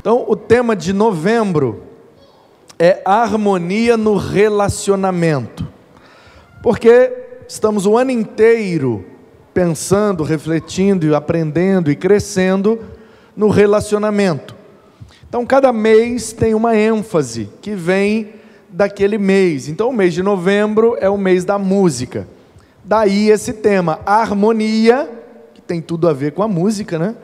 Então, o tema de novembro é harmonia no relacionamento. Porque estamos o ano inteiro pensando, refletindo, aprendendo e crescendo no relacionamento. Então, cada mês tem uma ênfase que vem daquele mês. Então, o mês de novembro é o mês da música. Daí esse tema, harmonia, que tem tudo a ver com a música, né?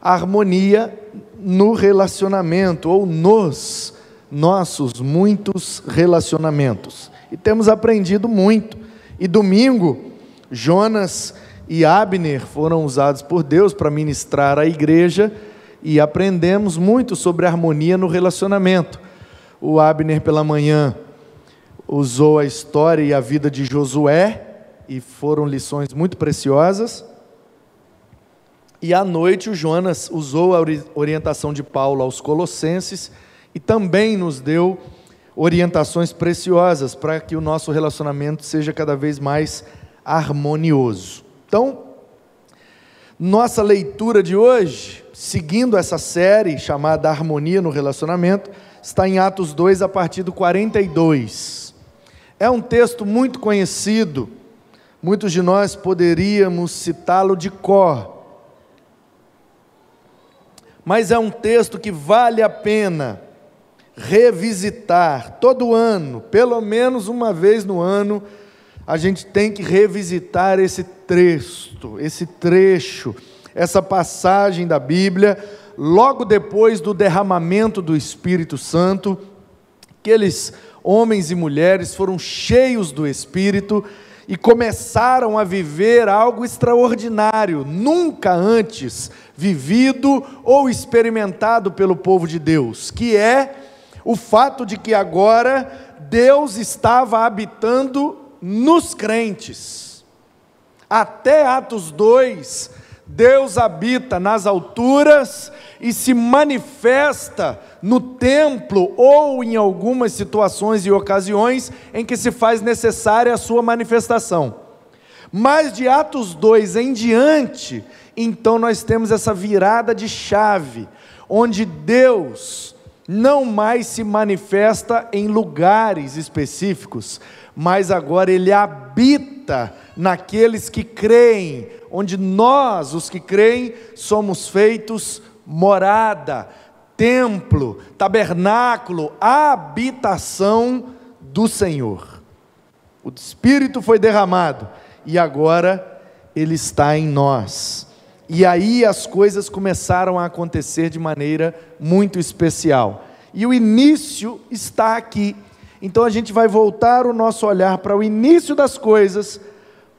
Harmonia no relacionamento ou nos nossos muitos relacionamentos. E temos aprendido muito. E domingo, Jonas e Abner foram usados por Deus para ministrar à igreja e aprendemos muito sobre harmonia no relacionamento. O Abner, pela manhã, usou a história e a vida de Josué, e foram lições muito preciosas. E à noite, o Jonas usou a orientação de Paulo aos Colossenses e também nos deu orientações preciosas para que o nosso relacionamento seja cada vez mais harmonioso. Então, nossa leitura de hoje, seguindo essa série chamada Harmonia no Relacionamento, está em Atos 2 a partir do 42. É um texto muito conhecido, muitos de nós poderíamos citá-lo de cor. Mas é um texto que vale a pena revisitar. Todo ano, pelo menos uma vez no ano, a gente tem que revisitar esse texto, esse trecho, essa passagem da Bíblia, logo depois do derramamento do Espírito Santo, aqueles homens e mulheres foram cheios do Espírito e começaram a viver algo extraordinário, nunca antes vivido ou experimentado pelo povo de Deus, que é o fato de que agora Deus estava habitando nos crentes. Até Atos 2, Deus habita nas alturas e se manifesta no templo ou em algumas situações e ocasiões em que se faz necessária a sua manifestação. Mas de Atos 2 em diante, então nós temos essa virada de chave, onde Deus não mais se manifesta em lugares específicos, mas agora ele habita naqueles que creem, onde nós, os que creem, somos feitos morada, templo, tabernáculo, habitação do Senhor. O Espírito foi derramado e agora ele está em nós. E aí as coisas começaram a acontecer de maneira muito especial. E o início está aqui. Então a gente vai voltar o nosso olhar para o início das coisas,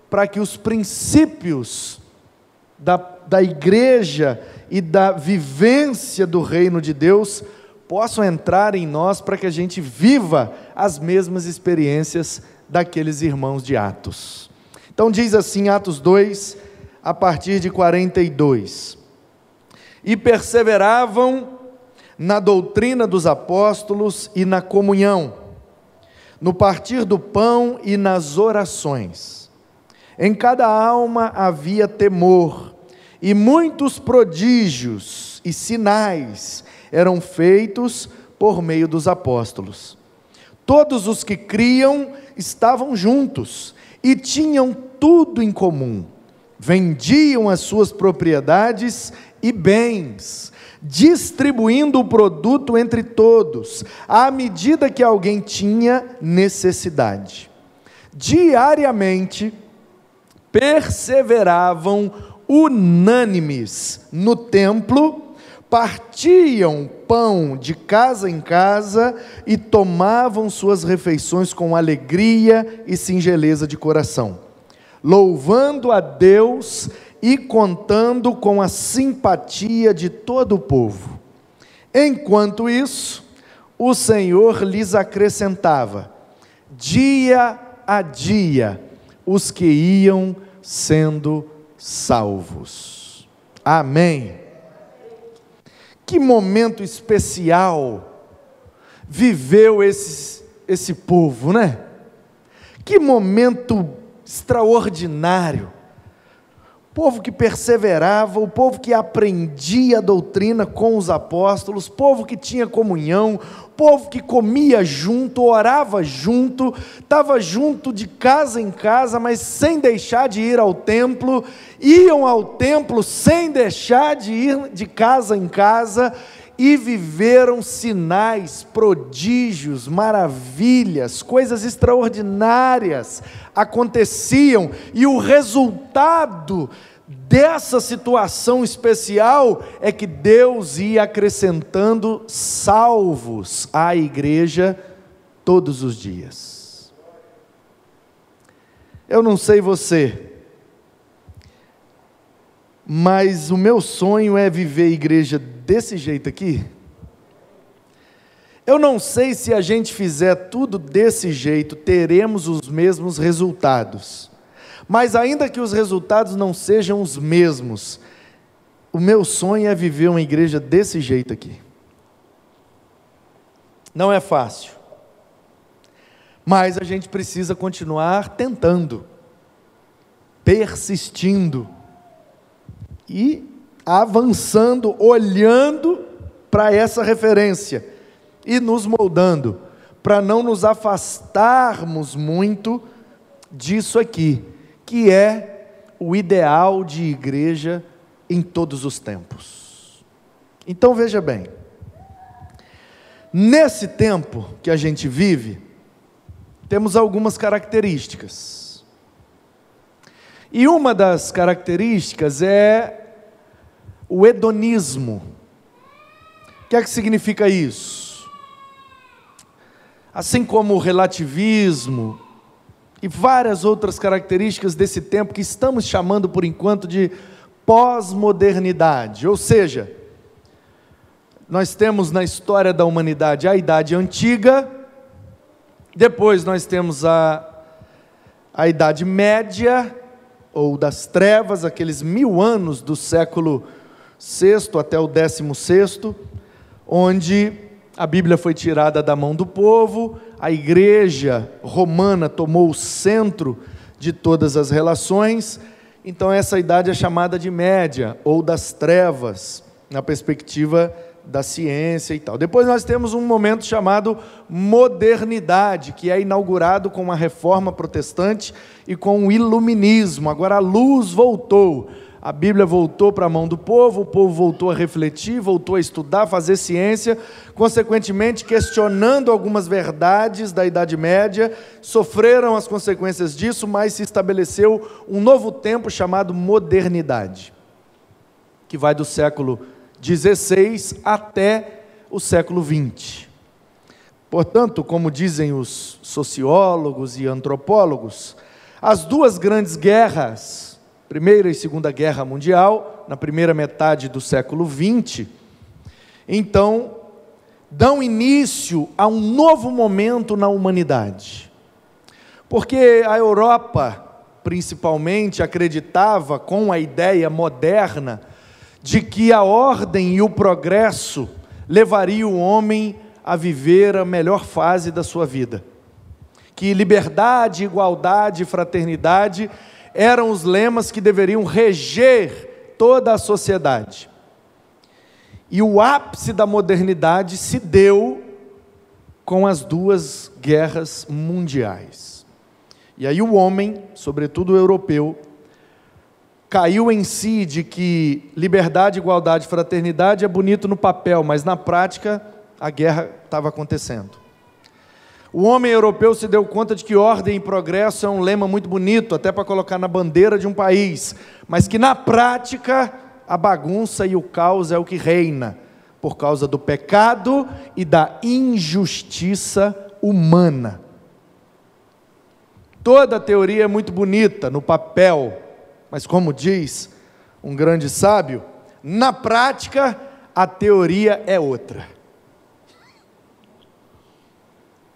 para que os princípios da, da igreja e da vivência do reino de Deus possam entrar em nós, para que a gente viva as mesmas experiências daqueles irmãos de Atos. Então diz assim, Atos 2, a partir de 42. E perseveravam na doutrina dos apóstolos e na comunhão, no partir do pão e nas orações. Em cada alma havia temor, e muitos prodígios e sinais eram feitos por meio dos apóstolos. Todos os que criam estavam juntos e tinham tudo em comum vendiam as suas propriedades e bens, distribuindo o produto entre todos, à medida que alguém tinha necessidade. Diariamente, perseveravam unânimes no templo, partiam pão de casa em casa e tomavam suas refeições com alegria e singeleza de coração louvando a Deus e contando com a simpatia de todo o povo. Enquanto isso, o Senhor lhes acrescentava, dia a dia, os que iam sendo salvos. Amém. Que momento especial viveu esse, esse povo, né? Que momento extraordinário. Povo que perseverava, o povo que aprendia a doutrina com os apóstolos, povo que tinha comunhão, povo que comia junto, orava junto, estava junto de casa em casa, mas sem deixar de ir ao templo, iam ao templo sem deixar de ir de casa em casa, e viveram sinais, prodígios, maravilhas, coisas extraordinárias aconteciam, e o resultado dessa situação especial é que Deus ia acrescentando salvos à igreja todos os dias. Eu não sei você, mas o meu sonho é viver igreja desse jeito aqui. Eu não sei se a gente fizer tudo desse jeito, teremos os mesmos resultados. Mas ainda que os resultados não sejam os mesmos, o meu sonho é viver uma igreja desse jeito aqui. Não é fácil. Mas a gente precisa continuar tentando, persistindo e avançando, olhando para essa referência e nos moldando, para não nos afastarmos muito disso aqui que é o ideal de igreja em todos os tempos. Então veja bem, nesse tempo que a gente vive, temos algumas características. E uma das características é o hedonismo. O que é que significa isso? Assim como o relativismo, e várias outras características desse tempo que estamos chamando por enquanto de pós-modernidade. Ou seja, nós temos na história da humanidade a Idade Antiga, depois nós temos a, a Idade Média, ou das trevas, aqueles mil anos do século VI até o décimo sexto, onde a Bíblia foi tirada da mão do povo, a igreja romana tomou o centro de todas as relações, então essa idade é chamada de média ou das trevas, na perspectiva da ciência e tal. Depois nós temos um momento chamado modernidade, que é inaugurado com uma reforma protestante e com o iluminismo. Agora a luz voltou a Bíblia voltou para a mão do povo, o povo voltou a refletir, voltou a estudar, fazer ciência, consequentemente questionando algumas verdades da Idade Média, sofreram as consequências disso, mas se estabeleceu um novo tempo chamado modernidade, que vai do século XVI até o século XX. Portanto, como dizem os sociólogos e antropólogos, as duas grandes guerras Primeira e Segunda Guerra Mundial, na primeira metade do século XX, então dão início a um novo momento na humanidade. Porque a Europa, principalmente, acreditava com a ideia moderna de que a ordem e o progresso levariam o homem a viver a melhor fase da sua vida. Que liberdade, igualdade fraternidade eram os lemas que deveriam reger toda a sociedade. E o ápice da modernidade se deu com as duas guerras mundiais. E aí o homem, sobretudo o europeu, caiu em si de que liberdade, igualdade, fraternidade é bonito no papel, mas na prática a guerra estava acontecendo. O homem europeu se deu conta de que ordem e progresso é um lema muito bonito, até para colocar na bandeira de um país, mas que na prática a bagunça e o caos é o que reina, por causa do pecado e da injustiça humana. Toda a teoria é muito bonita no papel, mas como diz um grande sábio, na prática a teoria é outra.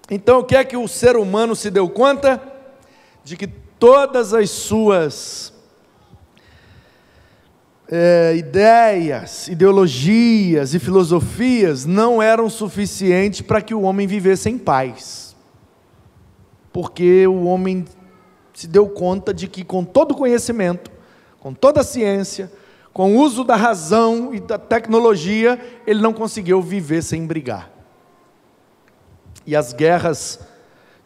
Então, o que é que o ser humano se deu conta? De que todas as suas é, ideias, ideologias e filosofias não eram suficientes para que o homem vivesse em paz. Porque o homem se deu conta de que, com todo conhecimento, com toda a ciência, com o uso da razão e da tecnologia, ele não conseguiu viver sem brigar. E as guerras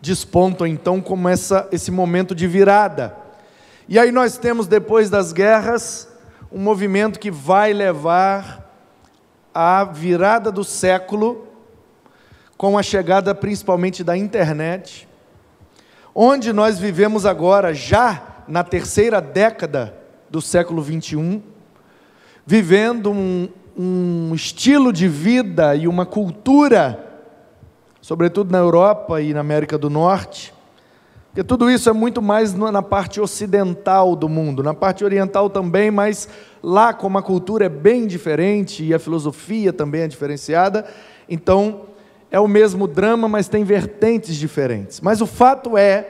despontam então como essa, esse momento de virada. E aí nós temos, depois das guerras, um movimento que vai levar à virada do século, com a chegada principalmente da internet, onde nós vivemos agora, já na terceira década do século 21, vivendo um, um estilo de vida e uma cultura sobretudo na Europa e na América do Norte, porque tudo isso é muito mais na parte ocidental do mundo, na parte oriental também, mas lá, como a cultura é bem diferente e a filosofia também é diferenciada, então é o mesmo drama, mas tem vertentes diferentes. Mas o fato é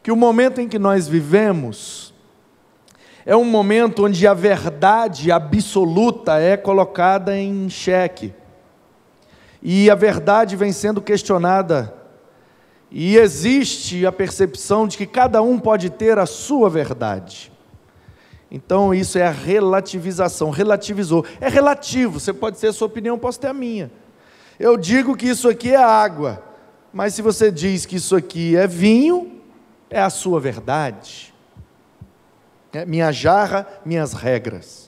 que o momento em que nós vivemos é um momento onde a verdade absoluta é colocada em xeque e a verdade vem sendo questionada. E existe a percepção de que cada um pode ter a sua verdade. Então isso é a relativização, relativizou. É relativo, você pode ter a sua opinião, posso ter a minha. Eu digo que isso aqui é água, mas se você diz que isso aqui é vinho, é a sua verdade. É minha jarra, minhas regras.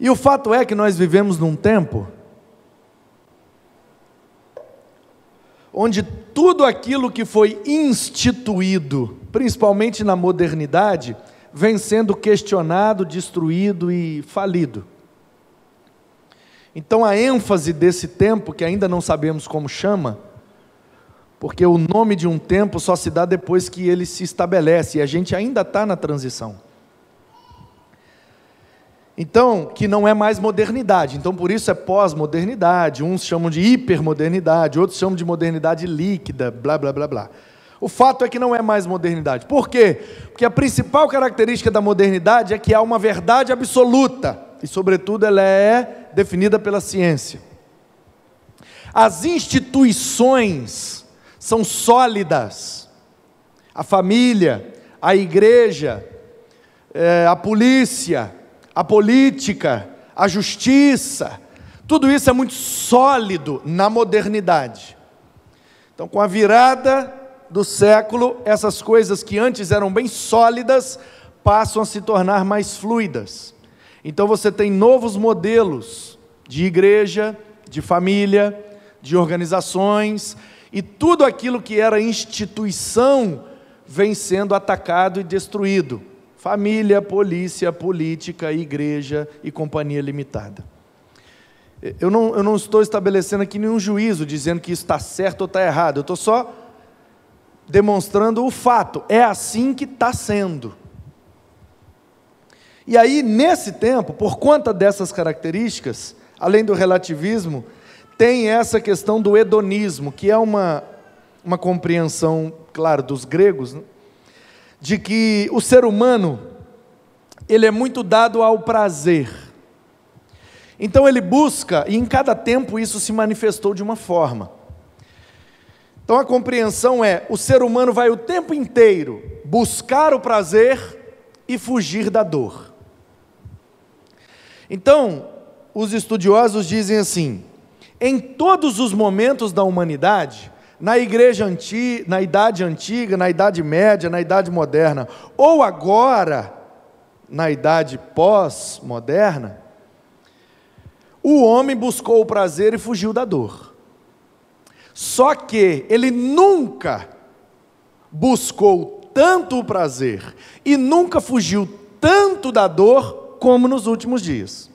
E o fato é que nós vivemos num tempo onde tudo aquilo que foi instituído, principalmente na modernidade, vem sendo questionado, destruído e falido. Então a ênfase desse tempo, que ainda não sabemos como chama, porque o nome de um tempo só se dá depois que ele se estabelece, e a gente ainda está na transição. Então, que não é mais modernidade. Então, por isso é pós-modernidade. Uns chamam de hipermodernidade, outros chamam de modernidade líquida, blá, blá, blá, blá. O fato é que não é mais modernidade. Por quê? Porque a principal característica da modernidade é que há uma verdade absoluta. E, sobretudo, ela é definida pela ciência. As instituições são sólidas. A família, a igreja, eh, a polícia, a política, a justiça, tudo isso é muito sólido na modernidade. Então, com a virada do século, essas coisas que antes eram bem sólidas passam a se tornar mais fluidas. Então, você tem novos modelos de igreja, de família, de organizações, e tudo aquilo que era instituição vem sendo atacado e destruído família, polícia, política, igreja e companhia limitada. Eu não, eu não estou estabelecendo aqui nenhum juízo dizendo que isso está certo ou está errado, eu estou só demonstrando o fato, é assim que está sendo. E aí, nesse tempo, por conta dessas características, além do relativismo, tem essa questão do hedonismo, que é uma, uma compreensão, claro, dos gregos, né? De que o ser humano ele é muito dado ao prazer. Então ele busca, e em cada tempo isso se manifestou de uma forma. Então a compreensão é: o ser humano vai o tempo inteiro buscar o prazer e fugir da dor. Então, os estudiosos dizem assim: em todos os momentos da humanidade, na igreja antiga, na idade antiga, na idade média, na idade moderna, ou agora, na idade pós-moderna, o homem buscou o prazer e fugiu da dor. Só que ele nunca buscou tanto o prazer e nunca fugiu tanto da dor como nos últimos dias.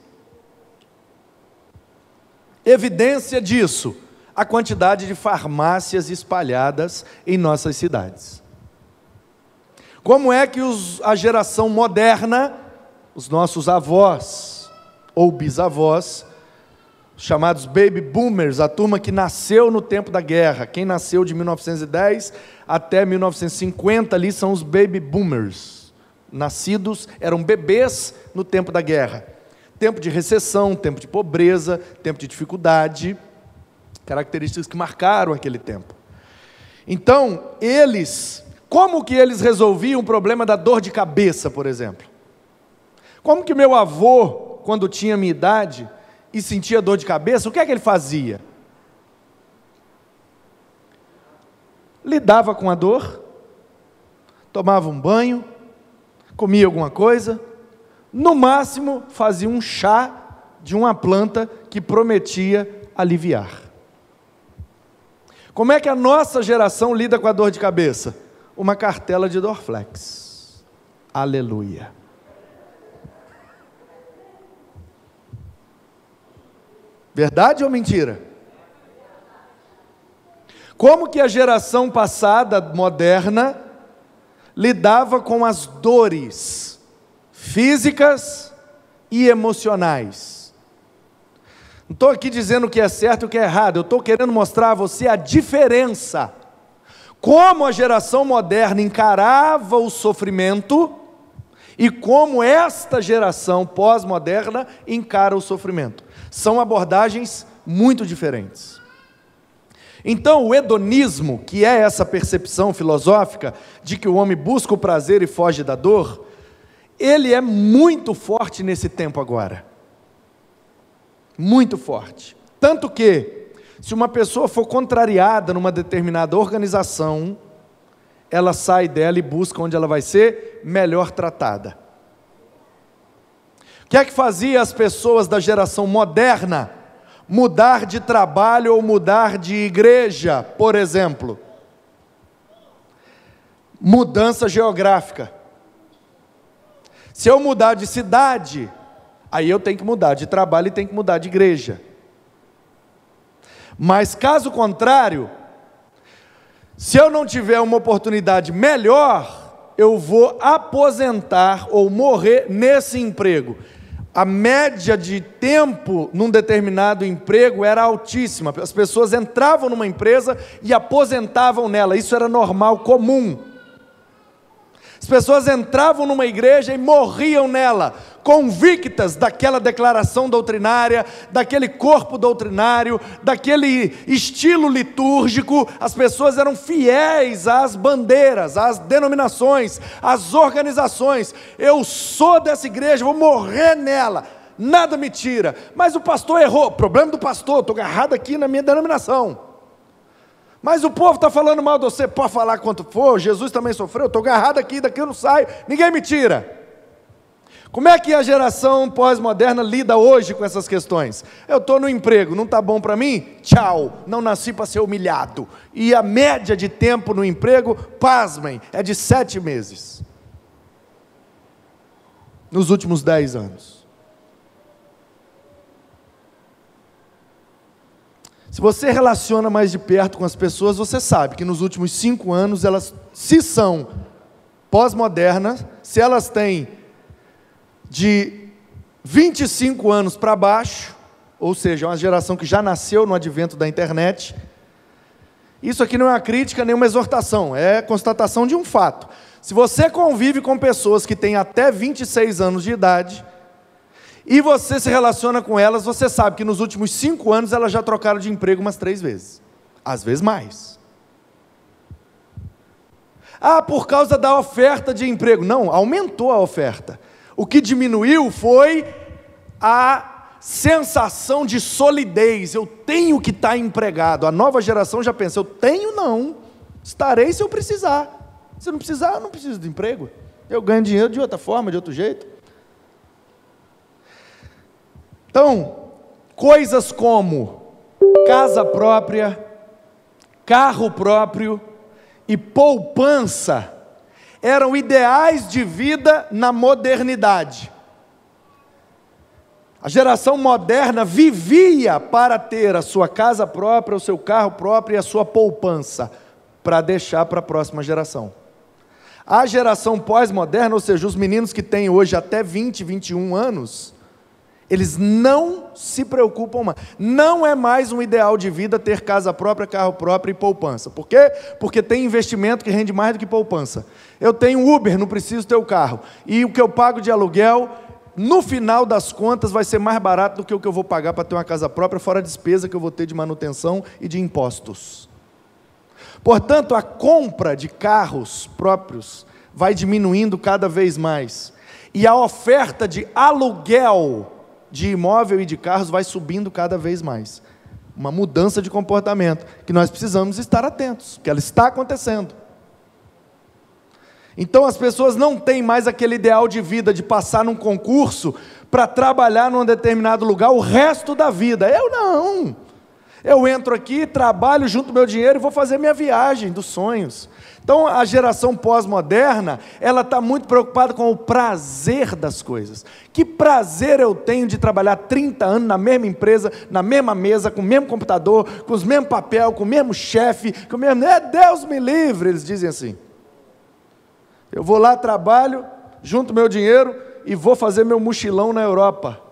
Evidência disso a quantidade de farmácias espalhadas em nossas cidades. Como é que os, a geração moderna, os nossos avós ou bisavós, chamados baby boomers, a turma que nasceu no tempo da guerra, quem nasceu de 1910 até 1950 ali são os baby boomers. Nascidos, eram bebês no tempo da guerra. Tempo de recessão, tempo de pobreza, tempo de dificuldade características que marcaram aquele tempo. Então, eles Como que eles resolviam o problema da dor de cabeça, por exemplo? Como que meu avô, quando tinha minha idade e sentia dor de cabeça, o que é que ele fazia? Lidava com a dor, tomava um banho, comia alguma coisa, no máximo fazia um chá de uma planta que prometia aliviar. Como é que a nossa geração lida com a dor de cabeça? Uma cartela de Dorflex. Aleluia. Verdade ou mentira? Como que a geração passada, moderna, lidava com as dores físicas e emocionais? Não estou aqui dizendo o que é certo e o que é errado, eu estou querendo mostrar a você a diferença. Como a geração moderna encarava o sofrimento e como esta geração pós-moderna encara o sofrimento. São abordagens muito diferentes. Então, o hedonismo, que é essa percepção filosófica de que o homem busca o prazer e foge da dor, ele é muito forte nesse tempo agora. Muito forte. Tanto que, se uma pessoa for contrariada numa determinada organização, ela sai dela e busca onde ela vai ser melhor tratada. O que é que fazia as pessoas da geração moderna? mudar de trabalho ou mudar de igreja, por exemplo. Mudança geográfica. Se eu mudar de cidade, aí eu tenho que mudar de trabalho e tenho que mudar de igreja. Mas caso contrário, se eu não tiver uma oportunidade melhor, eu vou aposentar ou morrer nesse emprego a média de tempo num determinado emprego era altíssima. As pessoas entravam numa empresa e aposentavam nela, isso era normal, comum. As pessoas entravam numa igreja e morriam nela, convictas daquela declaração doutrinária, daquele corpo doutrinário, daquele estilo litúrgico. As pessoas eram fiéis às bandeiras, às denominações, às organizações. Eu sou dessa igreja, vou morrer nela. Nada me tira. Mas o pastor errou. Problema do pastor, estou agarrado aqui na minha denominação. Mas o povo está falando mal de você, pode falar quanto for, Jesus também sofreu, estou agarrado aqui, daqui eu não saio, ninguém me tira. Como é que a geração pós-moderna lida hoje com essas questões? Eu estou no emprego, não está bom para mim? Tchau, não nasci para ser humilhado. E a média de tempo no emprego, pasmem, é de sete meses. Nos últimos dez anos. Se você relaciona mais de perto com as pessoas, você sabe que nos últimos cinco anos, elas, se são pós-modernas, se elas têm de 25 anos para baixo, ou seja, uma geração que já nasceu no advento da internet, isso aqui não é uma crítica nem uma exortação, é constatação de um fato. Se você convive com pessoas que têm até 26 anos de idade, e você se relaciona com elas, você sabe que nos últimos cinco anos elas já trocaram de emprego umas três vezes, às vezes mais. Ah, por causa da oferta de emprego. Não, aumentou a oferta. O que diminuiu foi a sensação de solidez. Eu tenho que estar empregado. A nova geração já pensa: eu tenho não, estarei se eu precisar. Se eu não precisar, eu não preciso de emprego. Eu ganho dinheiro de outra forma, de outro jeito. Então, coisas como casa própria, carro próprio e poupança eram ideais de vida na modernidade. A geração moderna vivia para ter a sua casa própria, o seu carro próprio e a sua poupança para deixar para a próxima geração. A geração pós-moderna, ou seja, os meninos que têm hoje até 20, 21 anos, eles não se preocupam mais. Não é mais um ideal de vida ter casa própria, carro próprio e poupança. Por quê? Porque tem investimento que rende mais do que poupança. Eu tenho Uber, não preciso ter o carro. E o que eu pago de aluguel, no final das contas, vai ser mais barato do que o que eu vou pagar para ter uma casa própria, fora a despesa que eu vou ter de manutenção e de impostos. Portanto, a compra de carros próprios vai diminuindo cada vez mais. E a oferta de aluguel de imóvel e de carros vai subindo cada vez mais. Uma mudança de comportamento que nós precisamos estar atentos, que ela está acontecendo. Então as pessoas não têm mais aquele ideal de vida de passar num concurso para trabalhar num determinado lugar o resto da vida. Eu não. Eu entro aqui, trabalho junto meu dinheiro e vou fazer minha viagem dos sonhos. Então a geração pós-moderna, ela está muito preocupada com o prazer das coisas. Que prazer eu tenho de trabalhar 30 anos na mesma empresa, na mesma mesa, com o mesmo computador, com os mesmos papel, com o mesmo chefe, com o mesmo. É Deus me livre, eles dizem assim. Eu vou lá, trabalho, junto meu dinheiro e vou fazer meu mochilão na Europa.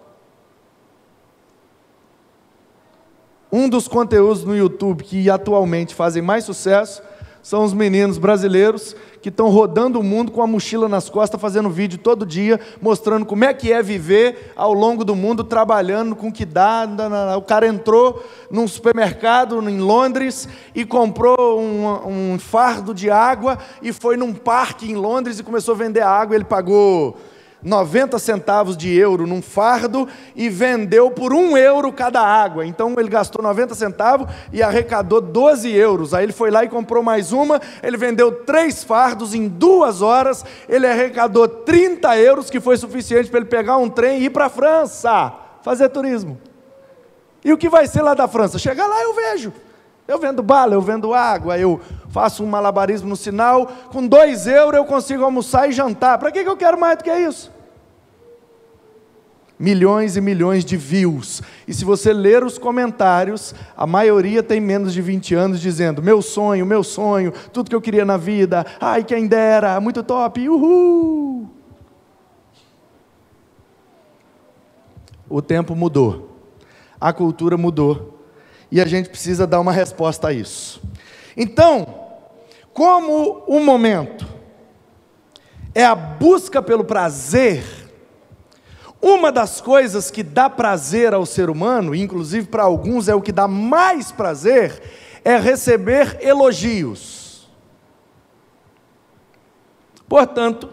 Um dos conteúdos no YouTube que atualmente fazem mais sucesso são os meninos brasileiros que estão rodando o mundo com a mochila nas costas, fazendo vídeo todo dia, mostrando como é que é viver ao longo do mundo, trabalhando com o que dá. O cara entrou num supermercado em Londres e comprou um, um fardo de água e foi num parque em Londres e começou a vender água. Ele pagou 90 centavos de euro num fardo e vendeu por um euro cada água. Então ele gastou 90 centavos e arrecadou 12 euros. Aí ele foi lá e comprou mais uma, ele vendeu três fardos em duas horas, ele arrecadou 30 euros, que foi suficiente para ele pegar um trem e ir para a França fazer turismo. E o que vai ser lá da França? Chegar lá eu vejo. Eu vendo bala, eu vendo água, eu faço um malabarismo no sinal, com dois euros eu consigo almoçar e jantar. Para que, que eu quero mais do que isso? Milhões e milhões de views. E se você ler os comentários, a maioria tem menos de 20 anos dizendo: meu sonho, meu sonho, tudo que eu queria na vida, ai, quem dera, muito top, uhul. O tempo mudou, a cultura mudou, e a gente precisa dar uma resposta a isso. Então, como o momento é a busca pelo prazer, uma das coisas que dá prazer ao ser humano, inclusive para alguns é o que dá mais prazer, é receber elogios. Portanto,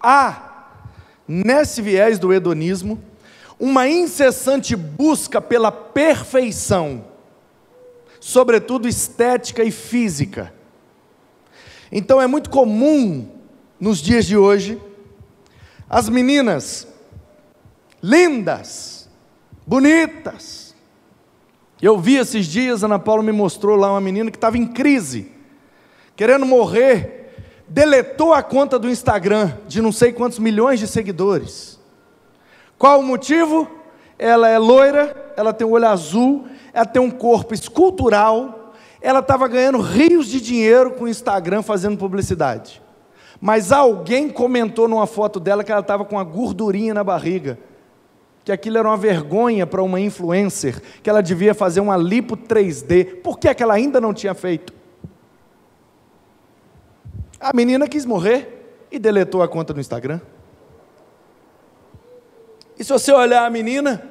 há, nesse viés do hedonismo, uma incessante busca pela perfeição, sobretudo estética e física. Então é muito comum nos dias de hoje as meninas lindas, bonitas. Eu vi esses dias, Ana Paula me mostrou lá uma menina que estava em crise, querendo morrer, deletou a conta do Instagram de não sei quantos milhões de seguidores qual o motivo? Ela é loira, ela tem um olho azul, ela tem um corpo escultural, ela estava ganhando rios de dinheiro com o Instagram fazendo publicidade. Mas alguém comentou numa foto dela que ela estava com uma gordurinha na barriga, que aquilo era uma vergonha para uma influencer, que ela devia fazer uma lipo 3D. Por que, é que ela ainda não tinha feito? A menina quis morrer e deletou a conta no Instagram. E se você olhar a menina,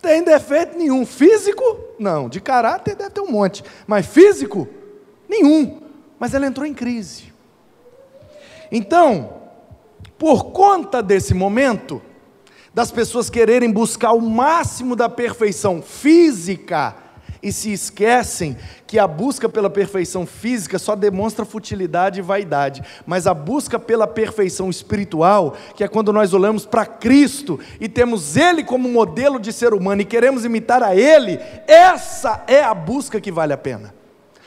tem defeito nenhum. Físico? Não. De caráter deve ter um monte. Mas físico? Nenhum. Mas ela entrou em crise. Então, por conta desse momento, das pessoas quererem buscar o máximo da perfeição física, e se esquecem que a busca pela perfeição física só demonstra futilidade e vaidade, mas a busca pela perfeição espiritual, que é quando nós olhamos para Cristo e temos Ele como modelo de ser humano e queremos imitar a Ele, essa é a busca que vale a pena.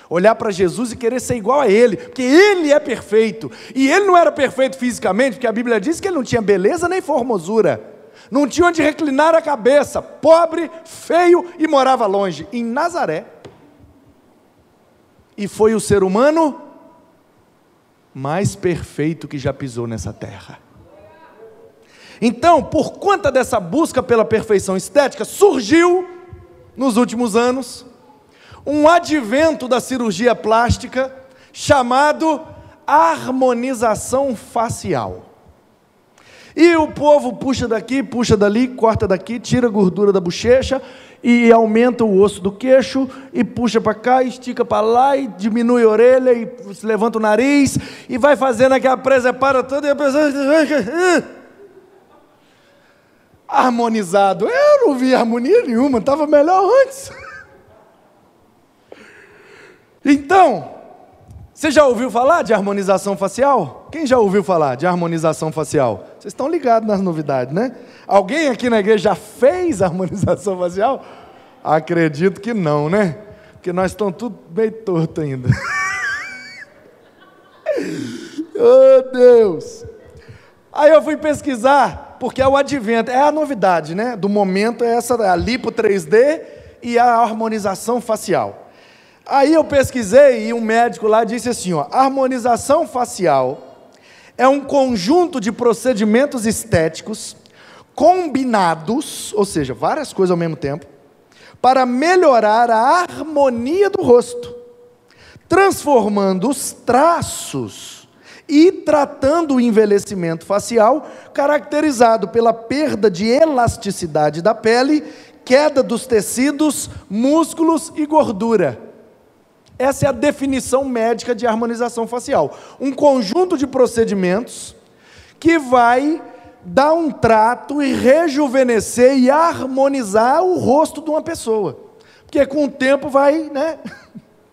Olhar para Jesus e querer ser igual a Ele, porque Ele é perfeito, e Ele não era perfeito fisicamente, porque a Bíblia diz que Ele não tinha beleza nem formosura não tinha onde reclinar a cabeça, pobre, feio e morava longe, em Nazaré. E foi o ser humano mais perfeito que já pisou nessa terra. Então, por conta dessa busca pela perfeição estética, surgiu, nos últimos anos, um advento da cirurgia plástica chamado harmonização facial. E o povo puxa daqui, puxa dali, corta daqui, tira a gordura da bochecha e aumenta o osso do queixo e puxa para cá, estica para lá e diminui a orelha e levanta o nariz e vai fazendo aquela para toda e a pessoa harmonizado. Eu não vi harmonia nenhuma, estava melhor antes. Então, você já ouviu falar de harmonização facial? Quem já ouviu falar de harmonização facial? Vocês estão ligados nas novidades, né? Alguém aqui na igreja já fez harmonização facial? Acredito que não, né? Porque nós estamos tudo bem torto ainda. oh Deus! Aí eu fui pesquisar, porque é o advento, é a novidade, né? Do momento é essa, a lipo 3D e a harmonização facial. Aí eu pesquisei e um médico lá disse assim: ó, harmonização facial é um conjunto de procedimentos estéticos combinados, ou seja, várias coisas ao mesmo tempo, para melhorar a harmonia do rosto, transformando os traços e tratando o envelhecimento facial, caracterizado pela perda de elasticidade da pele, queda dos tecidos, músculos e gordura. Essa é a definição médica de harmonização facial. Um conjunto de procedimentos que vai dar um trato e rejuvenescer e harmonizar o rosto de uma pessoa. Porque com o tempo vai, né?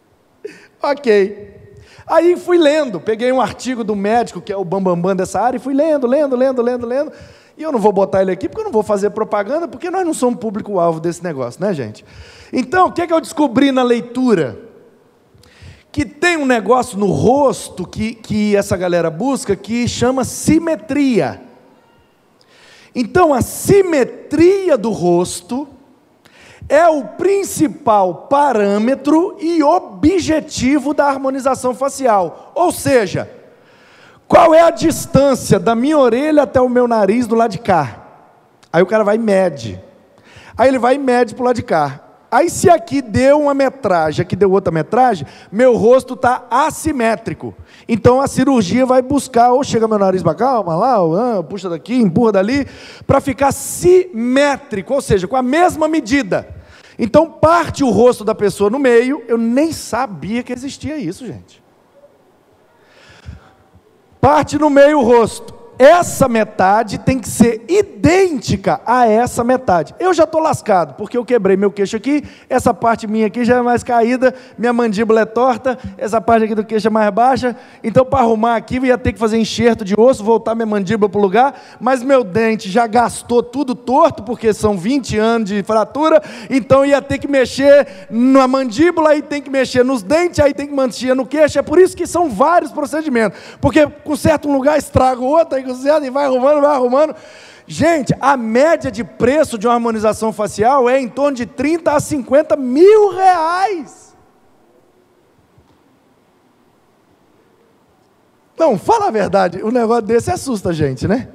ok. Aí fui lendo, peguei um artigo do médico, que é o bambambam bam, bam dessa área, e fui lendo, lendo, lendo, lendo, lendo. E eu não vou botar ele aqui, porque eu não vou fazer propaganda, porque nós não somos público-alvo desse negócio, né, gente? Então, o que, é que eu descobri na leitura? Que tem um negócio no rosto que, que essa galera busca que chama simetria. Então, a simetria do rosto é o principal parâmetro e objetivo da harmonização facial. Ou seja, qual é a distância da minha orelha até o meu nariz do lado de cá? Aí o cara vai e mede. Aí ele vai e mede para o lado de cá. Aí, se aqui deu uma metragem, aqui deu outra metragem, meu rosto está assimétrico. Então a cirurgia vai buscar, ou chega meu nariz para cá, lá, ou, ah, puxa daqui, empurra dali, para ficar simétrico, ou seja, com a mesma medida. Então parte o rosto da pessoa no meio, eu nem sabia que existia isso, gente. Parte no meio o rosto essa metade tem que ser idêntica a essa metade. Eu já estou lascado, porque eu quebrei meu queixo aqui, essa parte minha aqui já é mais caída, minha mandíbula é torta, essa parte aqui do queixo é mais baixa. Então, para arrumar aqui, eu ia ter que fazer enxerto de osso, voltar minha mandíbula para o lugar, mas meu dente já gastou tudo torto, porque são 20 anos de fratura, então ia ter que mexer na mandíbula, aí tem que mexer nos dentes, aí tem que mexer no queixo. É por isso que são vários procedimentos, porque com certo lugar estraga o outro, e vai arrumando, vai arrumando. Gente, a média de preço de uma harmonização facial é em torno de 30 a 50 mil reais. Não, fala a verdade, o negócio desse assusta a gente, né?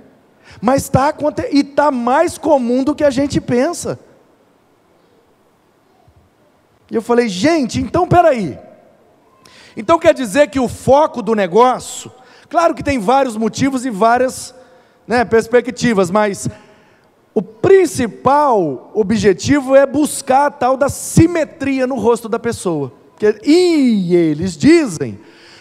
Mas está e está mais comum do que a gente pensa. E eu falei, gente, então peraí. Então quer dizer que o foco do negócio Claro que tem vários motivos e várias né, perspectivas, mas o principal objetivo é buscar a tal da simetria no rosto da pessoa. E eles dizem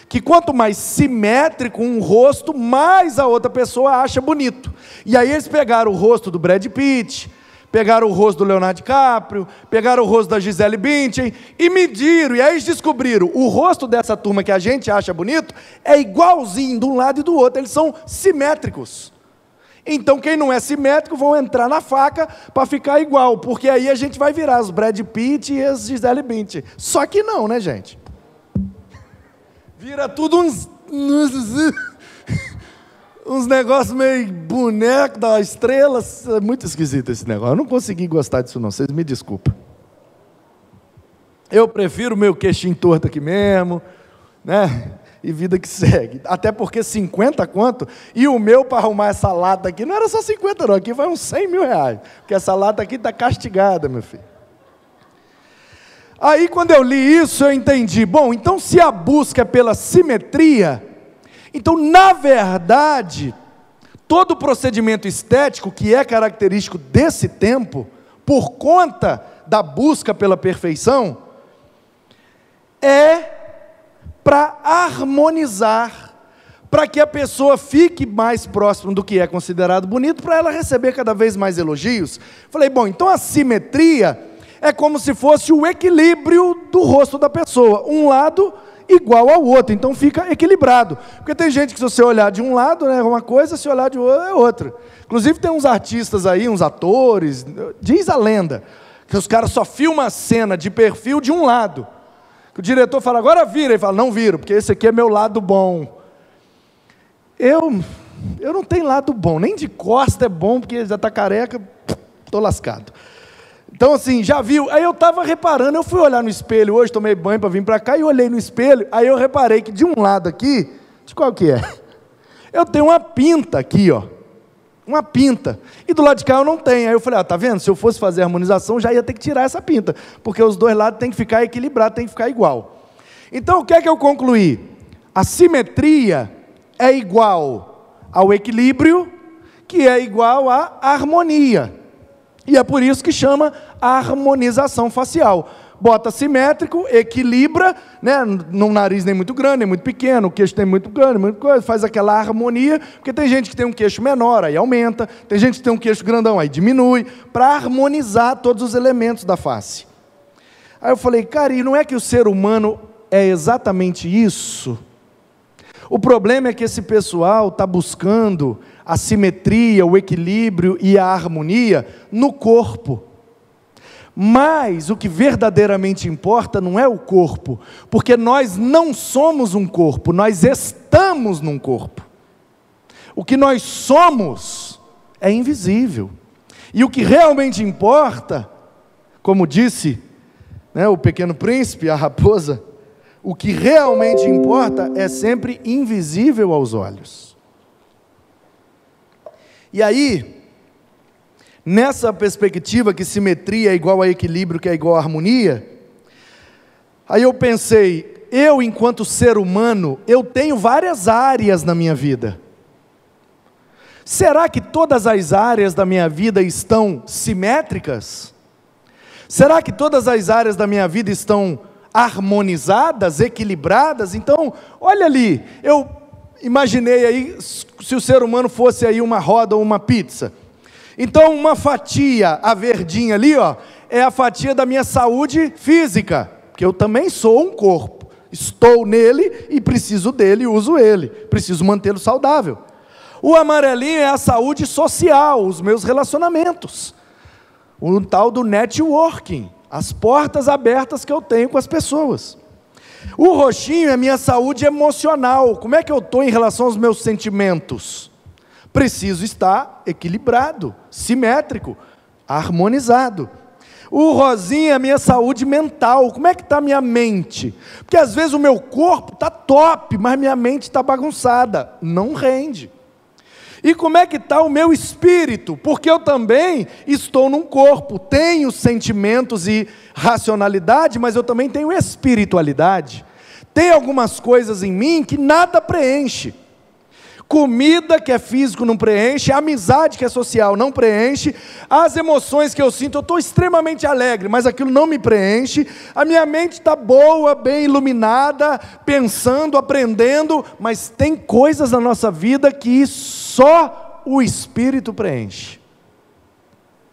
que quanto mais simétrico um rosto, mais a outra pessoa acha bonito. E aí eles pegaram o rosto do Brad Pitt, pegaram o rosto do Leonardo DiCaprio, pegaram o rosto da Gisele Bündchen e mediram, e aí eles descobriram, o rosto dessa turma que a gente acha bonito é igualzinho de um lado e do outro, eles são simétricos. Então quem não é simétrico vão entrar na faca para ficar igual, porque aí a gente vai virar os Brad Pitt e as Gisele Bündchen. Só que não, né, gente? Vira tudo uns uns negócios meio boneco da estrela. É muito esquisito esse negócio. Eu não consegui gostar disso, não. Vocês me desculpem. Eu prefiro meu queixinho torto aqui mesmo, né? E vida que segue. Até porque 50 quanto? E o meu para arrumar essa lata aqui não era só 50, não. Aqui vai uns 100 mil reais. Porque essa lata aqui está castigada, meu filho. Aí, quando eu li isso, eu entendi. Bom, então se a busca é pela simetria, então, na verdade, todo procedimento estético que é característico desse tempo, por conta da busca pela perfeição é para harmonizar, para que a pessoa fique mais próxima do que é considerado bonito, para ela receber cada vez mais elogios. Falei, bom, então a simetria é como se fosse o equilíbrio do rosto da pessoa, um lado igual ao outro, então fica equilibrado. Porque tem gente que se você olhar de um lado é uma coisa, se olhar de outro é outra. Inclusive tem uns artistas aí, uns atores, diz a lenda, que os caras só filmam a cena de perfil de um lado. Que o diretor fala, agora vira, ele fala, não viro, porque esse aqui é meu lado bom. Eu, eu não tenho lado bom, nem de costa é bom, porque já está careca, estou lascado. Então, assim, já viu? Aí eu estava reparando, eu fui olhar no espelho hoje, tomei banho para vir para cá e olhei no espelho, aí eu reparei que de um lado aqui, de qual que é? Eu tenho uma pinta aqui, ó. Uma pinta. E do lado de cá eu não tenho. Aí eu falei, ah, tá vendo? Se eu fosse fazer harmonização, já ia ter que tirar essa pinta. Porque os dois lados têm que ficar equilibrados, tem que ficar igual. Então o que é que eu concluí? A simetria é igual ao equilíbrio, que é igual à harmonia. E é por isso que chama harmonização facial. Bota simétrico, equilibra, né? num nariz nem muito grande, nem muito pequeno, o queixo tem muito grande, muito coisa, faz aquela harmonia, porque tem gente que tem um queixo menor, aí aumenta, tem gente que tem um queixo grandão, aí diminui, para harmonizar todos os elementos da face. Aí eu falei, cara, e não é que o ser humano é exatamente isso? O problema é que esse pessoal está buscando a simetria, o equilíbrio e a harmonia no corpo. Mas o que verdadeiramente importa não é o corpo, porque nós não somos um corpo, nós estamos num corpo. O que nós somos é invisível. E o que realmente importa, como disse né, o pequeno príncipe, a raposa, o que realmente importa é sempre invisível aos olhos. E aí, nessa perspectiva que simetria é igual a equilíbrio, que é igual a harmonia, aí eu pensei, eu enquanto ser humano, eu tenho várias áreas na minha vida. Será que todas as áreas da minha vida estão simétricas? Será que todas as áreas da minha vida estão harmonizadas, equilibradas? Então, olha ali, eu imaginei aí se o ser humano fosse aí uma roda ou uma pizza. Então, uma fatia, a verdinha ali, ó, é a fatia da minha saúde física, porque eu também sou um corpo. Estou nele e preciso dele e uso ele. Preciso mantê-lo saudável. O amarelinho é a saúde social, os meus relacionamentos. O tal do networking, as portas abertas que eu tenho com as pessoas. O roxinho é minha saúde emocional. Como é que eu estou em relação aos meus sentimentos? Preciso estar equilibrado, simétrico, harmonizado. O rosinha é minha saúde mental. Como é que está a minha mente? Porque às vezes o meu corpo está top, mas minha mente está bagunçada. Não rende. E como é que está o meu espírito? Porque eu também estou num corpo, tenho sentimentos e racionalidade, mas eu também tenho espiritualidade. Tem algumas coisas em mim que nada preenche. Comida que é físico não preenche, amizade que é social não preenche, as emoções que eu sinto, eu estou extremamente alegre, mas aquilo não me preenche, a minha mente está boa, bem iluminada, pensando, aprendendo, mas tem coisas na nossa vida que só o Espírito preenche,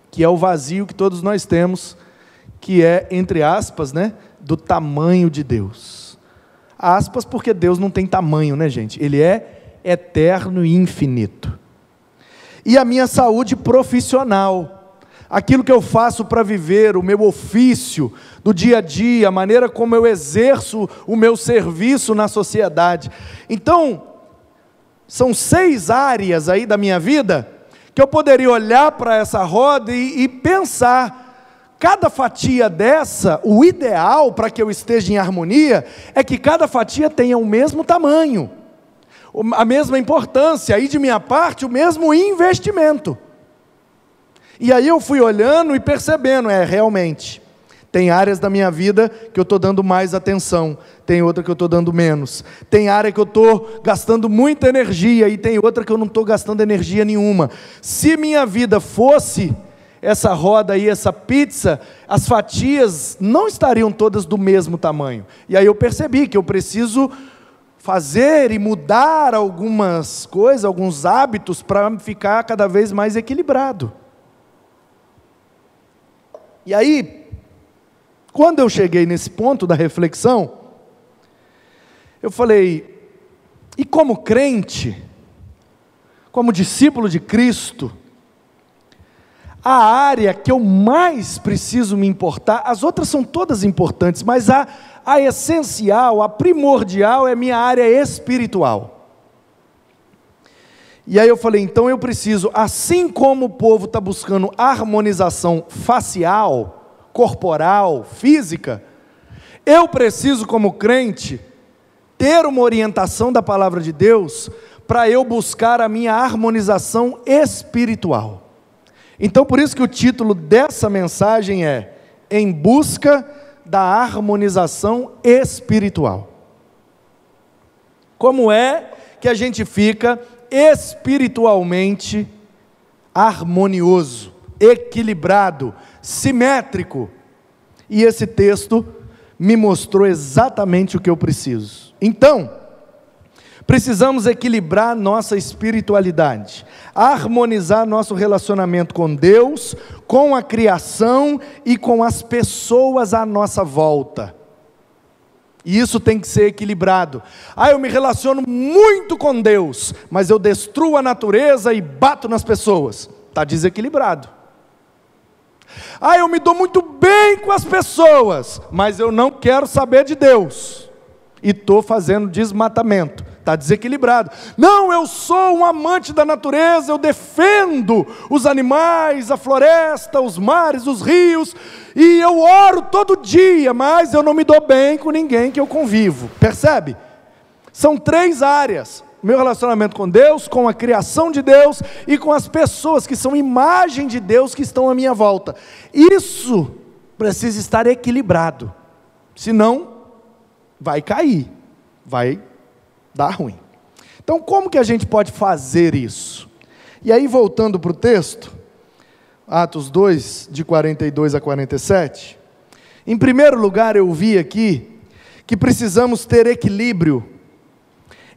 que é o vazio que todos nós temos, que é, entre aspas, né, do tamanho de Deus. Aspas, porque Deus não tem tamanho, né, gente? Ele é eterno e infinito. E a minha saúde profissional, aquilo que eu faço para viver, o meu ofício do dia a dia, a maneira como eu exerço o meu serviço na sociedade. Então, são seis áreas aí da minha vida que eu poderia olhar para essa roda e, e pensar. Cada fatia dessa, o ideal para que eu esteja em harmonia é que cada fatia tenha o mesmo tamanho a mesma importância, e de minha parte, o mesmo investimento. E aí eu fui olhando e percebendo, é, realmente, tem áreas da minha vida que eu estou dando mais atenção, tem outra que eu estou dando menos. Tem área que eu estou gastando muita energia e tem outra que eu não estou gastando energia nenhuma. Se minha vida fosse essa roda aí, essa pizza, as fatias não estariam todas do mesmo tamanho. E aí eu percebi que eu preciso fazer e mudar algumas coisas, alguns hábitos para ficar cada vez mais equilibrado. E aí, quando eu cheguei nesse ponto da reflexão, eu falei, e como crente, como discípulo de Cristo, a área que eu mais preciso me importar, as outras são todas importantes, mas a, a essencial, a primordial é minha área espiritual. E aí eu falei, então eu preciso, assim como o povo está buscando harmonização facial, corporal, física, eu preciso, como crente, ter uma orientação da palavra de Deus para eu buscar a minha harmonização espiritual. Então, por isso que o título dessa mensagem é Em Busca da Harmonização Espiritual. Como é que a gente fica espiritualmente harmonioso, equilibrado, simétrico? E esse texto me mostrou exatamente o que eu preciso. Então, Precisamos equilibrar nossa espiritualidade, harmonizar nosso relacionamento com Deus, com a criação e com as pessoas à nossa volta. E isso tem que ser equilibrado. Ah, eu me relaciono muito com Deus, mas eu destruo a natureza e bato nas pessoas. Está desequilibrado. Ah, eu me dou muito bem com as pessoas, mas eu não quero saber de Deus. E estou fazendo desmatamento está desequilibrado. Não, eu sou um amante da natureza, eu defendo os animais, a floresta, os mares, os rios, e eu oro todo dia, mas eu não me dou bem com ninguém que eu convivo. Percebe? São três áreas: meu relacionamento com Deus, com a criação de Deus e com as pessoas que são imagem de Deus que estão à minha volta. Isso precisa estar equilibrado, senão vai cair, vai dá ruim. Então, como que a gente pode fazer isso? E aí, voltando para o texto, Atos 2, de 42 a 47, em primeiro lugar, eu vi aqui que precisamos ter equilíbrio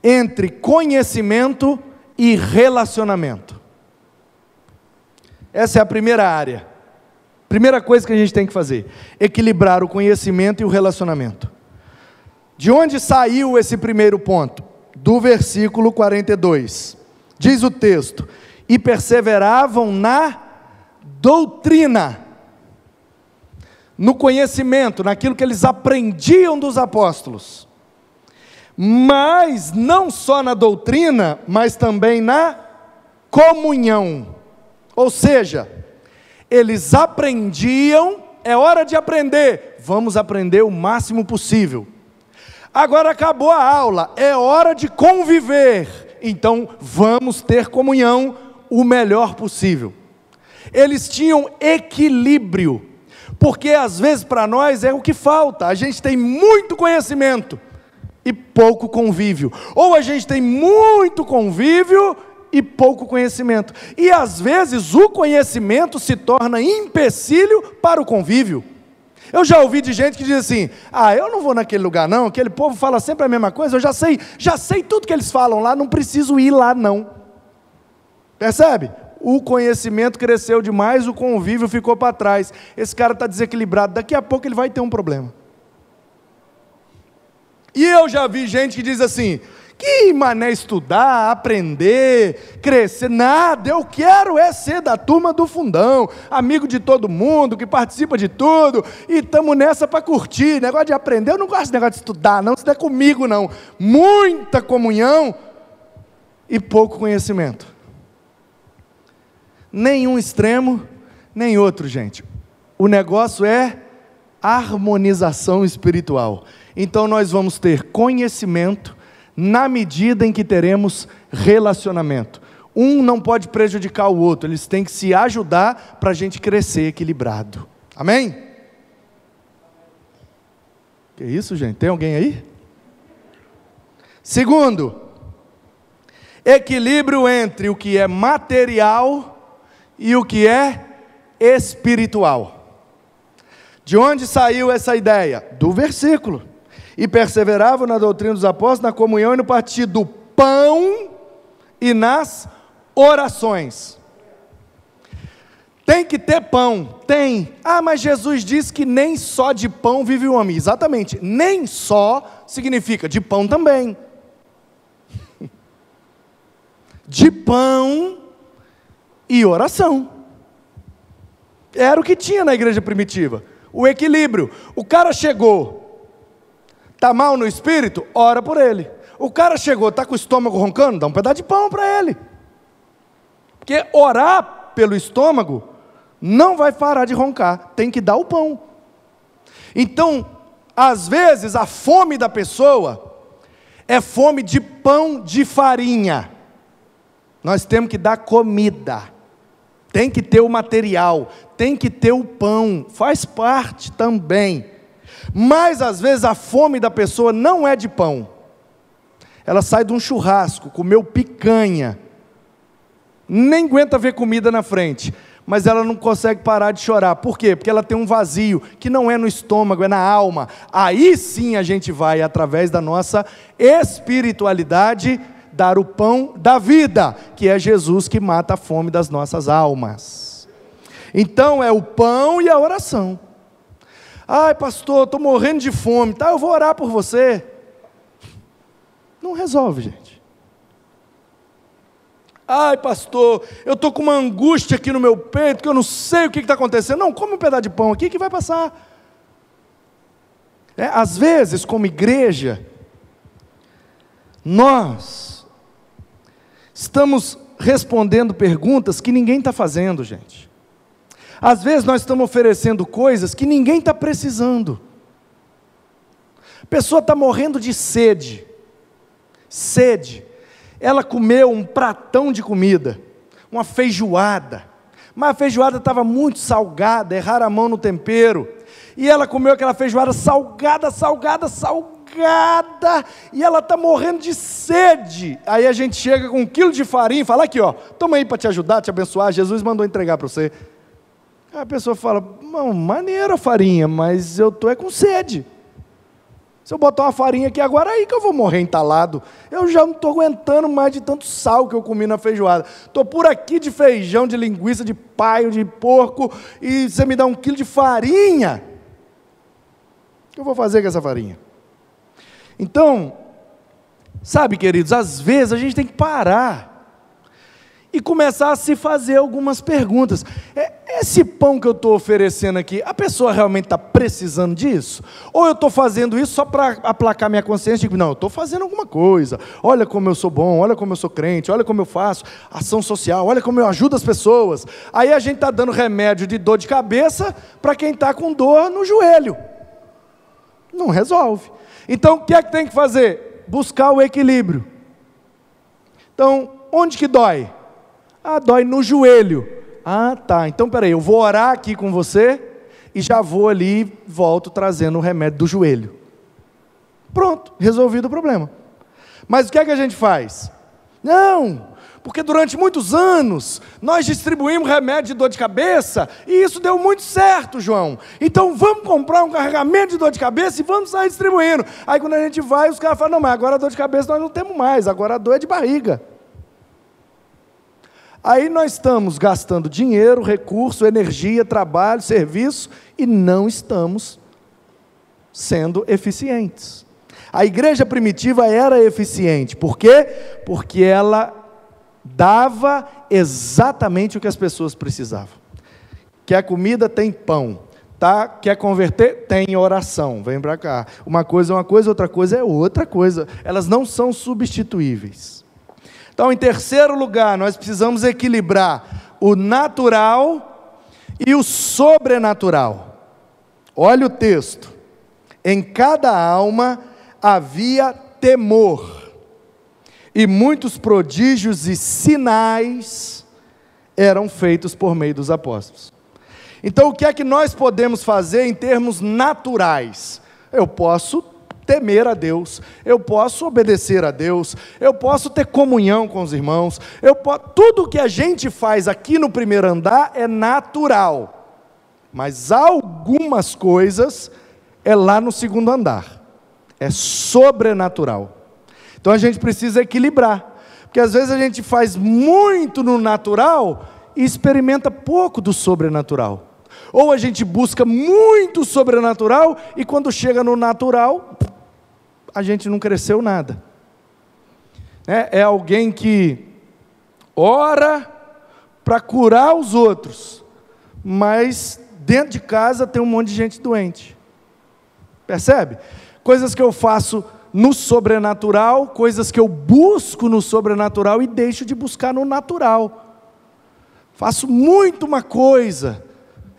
entre conhecimento e relacionamento. Essa é a primeira área. Primeira coisa que a gente tem que fazer: equilibrar o conhecimento e o relacionamento. De onde saiu esse primeiro ponto? do versículo 42. Diz o texto: E perseveravam na doutrina, no conhecimento, naquilo que eles aprendiam dos apóstolos. Mas não só na doutrina, mas também na comunhão. Ou seja, eles aprendiam, é hora de aprender, vamos aprender o máximo possível. Agora acabou a aula, é hora de conviver. Então vamos ter comunhão o melhor possível. Eles tinham equilíbrio, porque às vezes para nós é o que falta. A gente tem muito conhecimento e pouco convívio, ou a gente tem muito convívio e pouco conhecimento. E às vezes o conhecimento se torna empecilho para o convívio. Eu já ouvi de gente que diz assim: "Ah, eu não vou naquele lugar não, aquele povo fala sempre a mesma coisa, eu já sei, já sei tudo que eles falam lá, não preciso ir lá não". Percebe? O conhecimento cresceu demais, o convívio ficou para trás. Esse cara está desequilibrado, daqui a pouco ele vai ter um problema. E eu já vi gente que diz assim: que mané estudar, aprender, crescer, nada. Eu quero é ser da turma do fundão, amigo de todo mundo, que participa de tudo, e estamos nessa para curtir. Negócio de aprender, eu não gosto de negócio de estudar, não, isso não é comigo, não. Muita comunhão e pouco conhecimento. Nenhum extremo, nem outro, gente. O negócio é harmonização espiritual. Então nós vamos ter conhecimento na medida em que teremos relacionamento. Um não pode prejudicar o outro, eles têm que se ajudar para a gente crescer equilibrado. Amém? Que isso, gente? Tem alguém aí? Segundo, equilíbrio entre o que é material e o que é espiritual. De onde saiu essa ideia? Do versículo. E perseveravam na doutrina dos apóstolos, na comunhão e no partir do pão e nas orações. Tem que ter pão, tem. Ah, mas Jesus disse que nem só de pão vive o homem. Exatamente, nem só significa de pão também. De pão e oração. Era o que tinha na igreja primitiva. O equilíbrio. O cara chegou, tá mal no espírito, ora por ele. O cara chegou, tá com o estômago roncando, dá um pedaço de pão para ele. Porque orar pelo estômago não vai parar de roncar, tem que dar o pão. Então, às vezes, a fome da pessoa é fome de pão de farinha. Nós temos que dar comida, tem que ter o material, tem que ter o pão, faz parte também. Mas às vezes a fome da pessoa não é de pão, ela sai de um churrasco, comeu picanha, nem aguenta ver comida na frente mas ela não consegue parar de chorar. Por quê? Porque ela tem um vazio que não é no estômago, é na alma. Aí sim a gente vai, através da nossa espiritualidade, dar o pão da vida, que é Jesus que mata a fome das nossas almas. Então é o pão e a oração. Ai, pastor, estou morrendo de fome, tá? Eu vou orar por você. Não resolve, gente. Ai, pastor, eu estou com uma angústia aqui no meu peito, que eu não sei o que está acontecendo. Não, come um pedaço de pão aqui que vai passar. É, às vezes, como igreja, nós estamos respondendo perguntas que ninguém está fazendo, gente. Às vezes nós estamos oferecendo coisas que ninguém está precisando. A pessoa está morrendo de sede. Sede. Ela comeu um pratão de comida, uma feijoada. Mas a feijoada estava muito salgada, erraram a mão no tempero. E ela comeu aquela feijoada salgada, salgada, salgada. E ela está morrendo de sede. Aí a gente chega com um quilo de farinha e fala: aqui, ó, toma aí para te ajudar, te abençoar. Jesus mandou entregar para você. A pessoa fala: maneira a farinha, mas eu estou é com sede. Se eu botar uma farinha aqui agora, é aí que eu vou morrer entalado. Eu já não estou aguentando mais de tanto sal que eu comi na feijoada. Estou por aqui de feijão, de linguiça, de paio, de porco, e você me dá um quilo de farinha. O que eu vou fazer com essa farinha? Então, sabe, queridos, às vezes a gente tem que parar e começar a se fazer algumas perguntas. É, esse pão que eu estou oferecendo aqui, a pessoa realmente está precisando disso? Ou eu estou fazendo isso só para aplacar minha consciência? Digo, não, eu estou fazendo alguma coisa. Olha como eu sou bom, olha como eu sou crente, olha como eu faço ação social, olha como eu ajudo as pessoas. Aí a gente está dando remédio de dor de cabeça para quem está com dor no joelho. Não resolve. Então, o que é que tem que fazer? Buscar o equilíbrio. Então, onde que dói? Ah, dói no joelho. Ah, tá. Então peraí, eu vou orar aqui com você e já vou ali, volto trazendo o remédio do joelho. Pronto, resolvido o problema. Mas o que é que a gente faz? Não, porque durante muitos anos nós distribuímos remédio de dor de cabeça e isso deu muito certo, João. Então vamos comprar um carregamento de dor de cabeça e vamos sair distribuindo. Aí quando a gente vai, os caras falam: não, mas agora a dor de cabeça nós não temos mais, agora a dor é de barriga. Aí nós estamos gastando dinheiro, recurso, energia, trabalho, serviço e não estamos sendo eficientes. A igreja primitiva era eficiente, por quê? Porque ela dava exatamente o que as pessoas precisavam. Quer comida, tem pão. Tá? Quer converter? Tem oração. Vem para cá. Uma coisa é uma coisa, outra coisa é outra coisa. Elas não são substituíveis. Então, em terceiro lugar, nós precisamos equilibrar o natural e o sobrenatural. Olha o texto. Em cada alma havia temor, e muitos prodígios e sinais eram feitos por meio dos apóstolos. Então, o que é que nós podemos fazer em termos naturais? Eu posso temer a Deus, eu posso obedecer a Deus, eu posso ter comunhão com os irmãos, eu posso, tudo que a gente faz aqui no primeiro andar é natural, mas algumas coisas é lá no segundo andar, é sobrenatural. Então a gente precisa equilibrar, porque às vezes a gente faz muito no natural e experimenta pouco do sobrenatural. Ou a gente busca muito sobrenatural e quando chega no natural, a gente não cresceu nada. É, é alguém que ora para curar os outros, mas dentro de casa tem um monte de gente doente. Percebe? Coisas que eu faço no sobrenatural, coisas que eu busco no sobrenatural e deixo de buscar no natural. Faço muito uma coisa,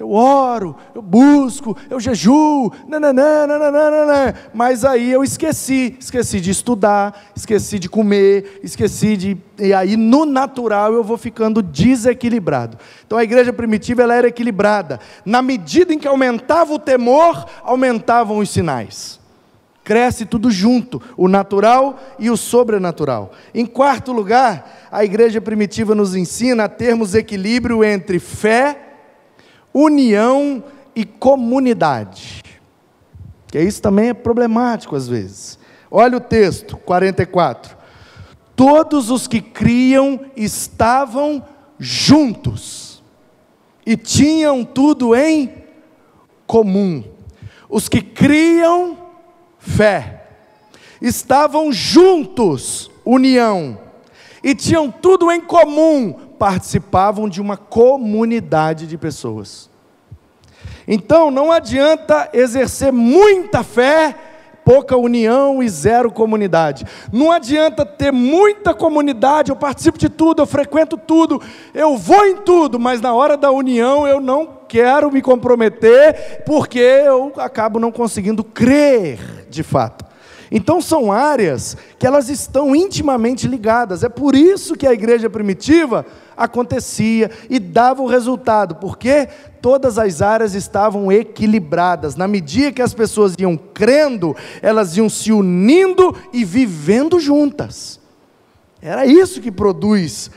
eu oro, eu busco, eu jejuo, nananã, nananã, mas aí eu esqueci, esqueci de estudar, esqueci de comer, esqueci de. E aí no natural eu vou ficando desequilibrado. Então a igreja primitiva ela era equilibrada. Na medida em que aumentava o temor, aumentavam os sinais. Cresce tudo junto, o natural e o sobrenatural. Em quarto lugar, a igreja primitiva nos ensina a termos equilíbrio entre fé união e comunidade. Que isso também é problemático às vezes. Olha o texto 44. Todos os que criam estavam juntos e tinham tudo em comum. Os que criam fé estavam juntos, união, e tinham tudo em comum, participavam de uma comunidade de pessoas. Então, não adianta exercer muita fé, pouca união e zero comunidade. Não adianta ter muita comunidade, eu participo de tudo, eu frequento tudo, eu vou em tudo, mas na hora da união eu não quero me comprometer, porque eu acabo não conseguindo crer de fato. Então são áreas que elas estão intimamente ligadas. É por isso que a igreja primitiva acontecia e dava o resultado, porque todas as áreas estavam equilibradas. Na medida que as pessoas iam crendo, elas iam se unindo e vivendo juntas. Era isso que produz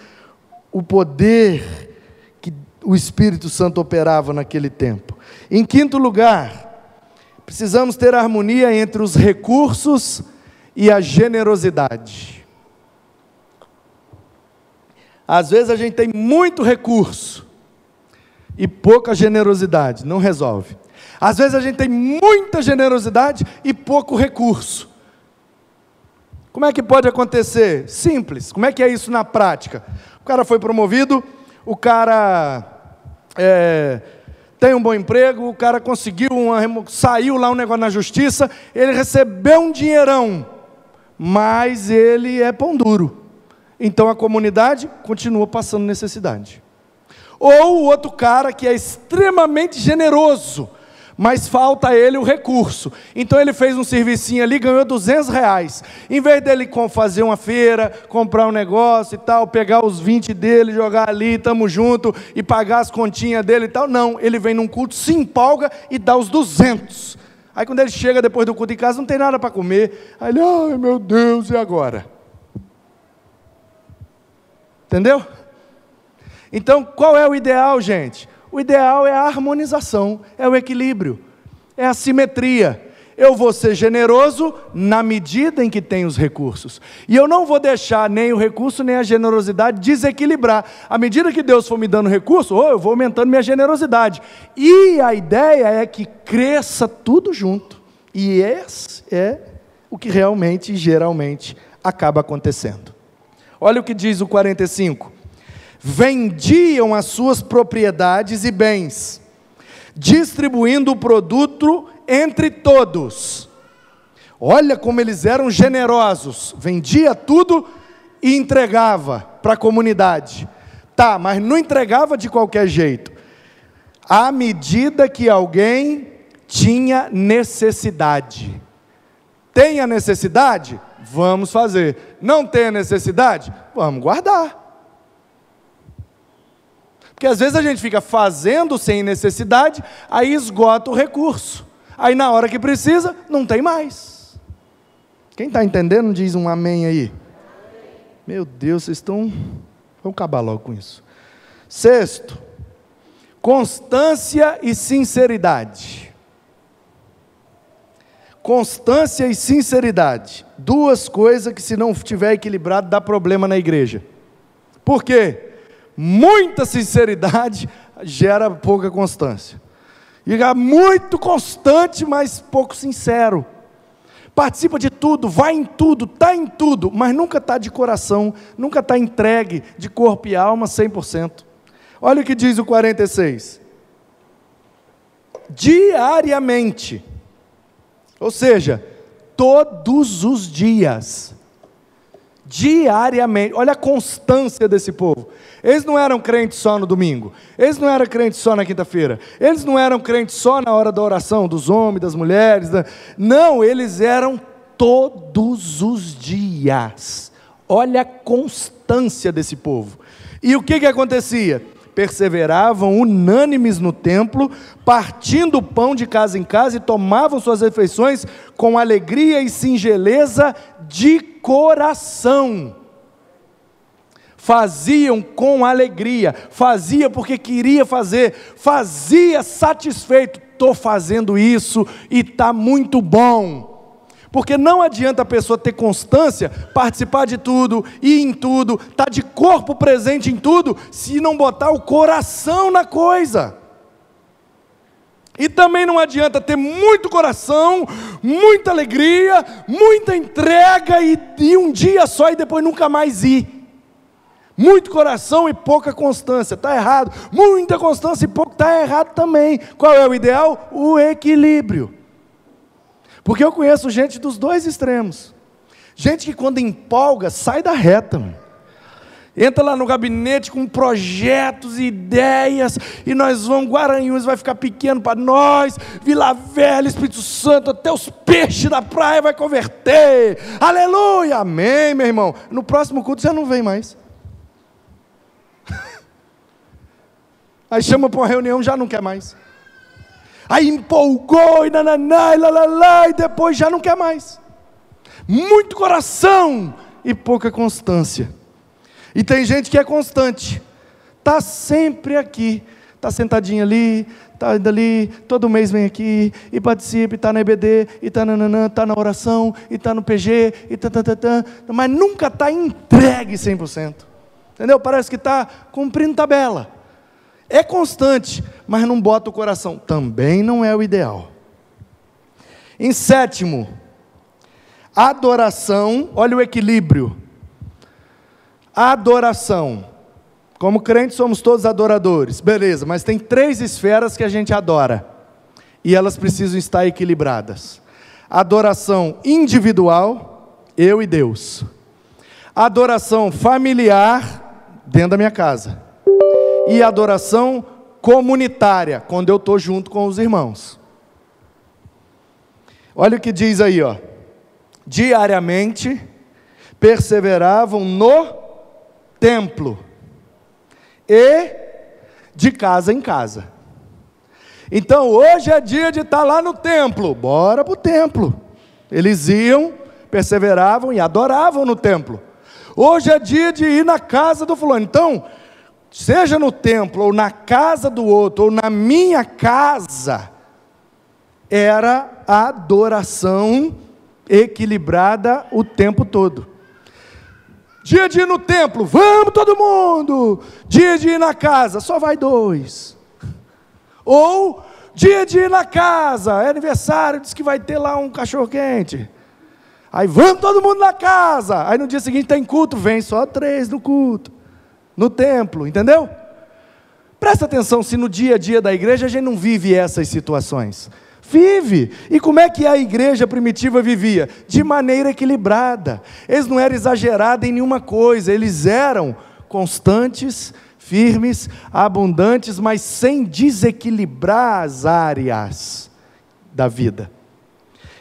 o poder que o Espírito Santo operava naquele tempo. Em quinto lugar, Precisamos ter harmonia entre os recursos e a generosidade. Às vezes a gente tem muito recurso e pouca generosidade, não resolve. Às vezes a gente tem muita generosidade e pouco recurso. Como é que pode acontecer? Simples. Como é que é isso na prática? O cara foi promovido, o cara é, tem um bom emprego, o cara conseguiu, uma, saiu lá um negócio na justiça, ele recebeu um dinheirão, mas ele é pão duro. Então a comunidade continua passando necessidade. Ou o outro cara que é extremamente generoso, mas falta a ele o recurso. Então ele fez um servicinho ali, ganhou 200 reais. Em vez dele fazer uma feira, comprar um negócio e tal, pegar os 20 dele, jogar ali, tamo junto, e pagar as continhas dele e tal, não. Ele vem num culto, se empolga e dá os 200. Aí quando ele chega depois do culto em casa, não tem nada para comer. Aí ele, ai meu Deus, e agora? Entendeu? Então, qual é o ideal, gente? O ideal é a harmonização, é o equilíbrio, é a simetria. Eu vou ser generoso na medida em que tenho os recursos. E eu não vou deixar nem o recurso nem a generosidade desequilibrar. À medida que Deus for me dando recurso, oh, eu vou aumentando minha generosidade. E a ideia é que cresça tudo junto. E esse é o que realmente, geralmente, acaba acontecendo. Olha o que diz o 45 vendiam as suas propriedades e bens, distribuindo o produto entre todos. Olha como eles eram generosos, vendia tudo e entregava para a comunidade. Tá, mas não entregava de qualquer jeito. À medida que alguém tinha necessidade. Tem a necessidade? Vamos fazer. Não tem a necessidade? Vamos guardar. Porque às vezes a gente fica fazendo sem necessidade, aí esgota o recurso. Aí na hora que precisa, não tem mais. Quem está entendendo, diz um amém aí. Meu Deus, vocês estão. Vamos acabar logo com isso. Sexto, constância e sinceridade. Constância e sinceridade. Duas coisas que, se não estiver equilibrado, dá problema na igreja. Por quê? Muita sinceridade gera pouca constância. E é muito constante, mas pouco sincero. Participa de tudo, vai em tudo, está em tudo, mas nunca está de coração, nunca está entregue de corpo e alma 100%. Olha o que diz o 46. Diariamente, ou seja, todos os dias diariamente. Olha a constância desse povo. Eles não eram crentes só no domingo, eles não eram crentes só na quinta-feira, eles não eram crentes só na hora da oração, dos homens, das mulheres. Da... Não, eles eram todos os dias. Olha a constância desse povo. E o que, que acontecia? Perseveravam unânimes no templo, partindo o pão de casa em casa e tomavam suas refeições com alegria e singeleza de coração. Faziam com alegria, fazia porque queria fazer, fazia satisfeito, estou fazendo isso e está muito bom. Porque não adianta a pessoa ter constância, participar de tudo, ir em tudo, estar tá de corpo presente em tudo, se não botar o coração na coisa. E também não adianta ter muito coração, muita alegria, muita entrega e, e um dia só e depois nunca mais ir. Muito coração e pouca constância, está errado. Muita constância e pouco, está errado também. Qual é o ideal? O equilíbrio. Porque eu conheço gente dos dois extremos. Gente que quando empolga, sai da reta. Mano. Entra lá no gabinete com projetos ideias, e nós vamos, Guaranhuns vai ficar pequeno para nós, Vila Velha, Espírito Santo, até os peixes da praia vai converter. Aleluia, amém, meu irmão. No próximo culto você não vem mais. Aí chama para uma reunião, já não quer mais aí empolgou e nananá, e lalala, e depois já não quer mais. Muito coração e pouca constância. E tem gente que é constante, está sempre aqui, está sentadinho ali, está indo ali, todo mês vem aqui e participa, está na EBD, e está está na oração, e está no PG, e tá, tá, tá, tá, mas nunca está entregue 100%. Entendeu? Parece que está cumprindo tabela. É constante, mas não bota o coração. Também não é o ideal. Em sétimo, adoração, olha o equilíbrio. Adoração. Como crentes somos todos adoradores, beleza, mas tem três esferas que a gente adora. E elas precisam estar equilibradas. Adoração individual, eu e Deus. Adoração familiar, dentro da minha casa e adoração comunitária, quando eu estou junto com os irmãos. Olha o que diz aí, ó. Diariamente perseveravam no templo e de casa em casa. Então hoje é dia de estar tá lá no templo, bora para o templo. Eles iam, perseveravam e adoravam no templo. Hoje é dia de ir na casa do fulano. Então, seja no templo, ou na casa do outro, ou na minha casa, era a adoração equilibrada o tempo todo. Dia de ir no templo, vamos todo mundo. Dia de ir na casa, só vai dois. Ou dia de ir na casa, é aniversário, diz que vai ter lá um cachorro quente. Aí vamos todo mundo na casa. Aí no dia seguinte tem culto, vem só três no culto no templo, entendeu? Presta atenção se no dia a dia da igreja a gente não vive essas situações. Vive! E como é que a igreja primitiva vivia? De maneira equilibrada. Eles não eram exagerados em nenhuma coisa, eles eram constantes, firmes, abundantes, mas sem desequilibrar as áreas da vida.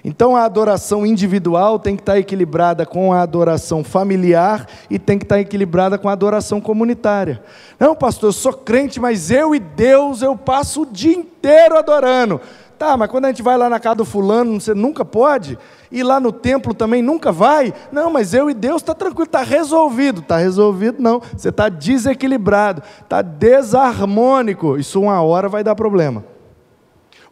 Então a adoração individual tem que estar equilibrada com a adoração familiar e tem que estar equilibrada com a adoração comunitária. Não, pastor, eu sou crente, mas eu e Deus eu passo o dia inteiro adorando. Tá, mas quando a gente vai lá na casa do fulano, você nunca pode? E lá no templo também nunca vai? Não, mas eu e Deus está tranquilo, está resolvido. Está resolvido, não. Você está desequilibrado, está desarmônico. Isso uma hora vai dar problema.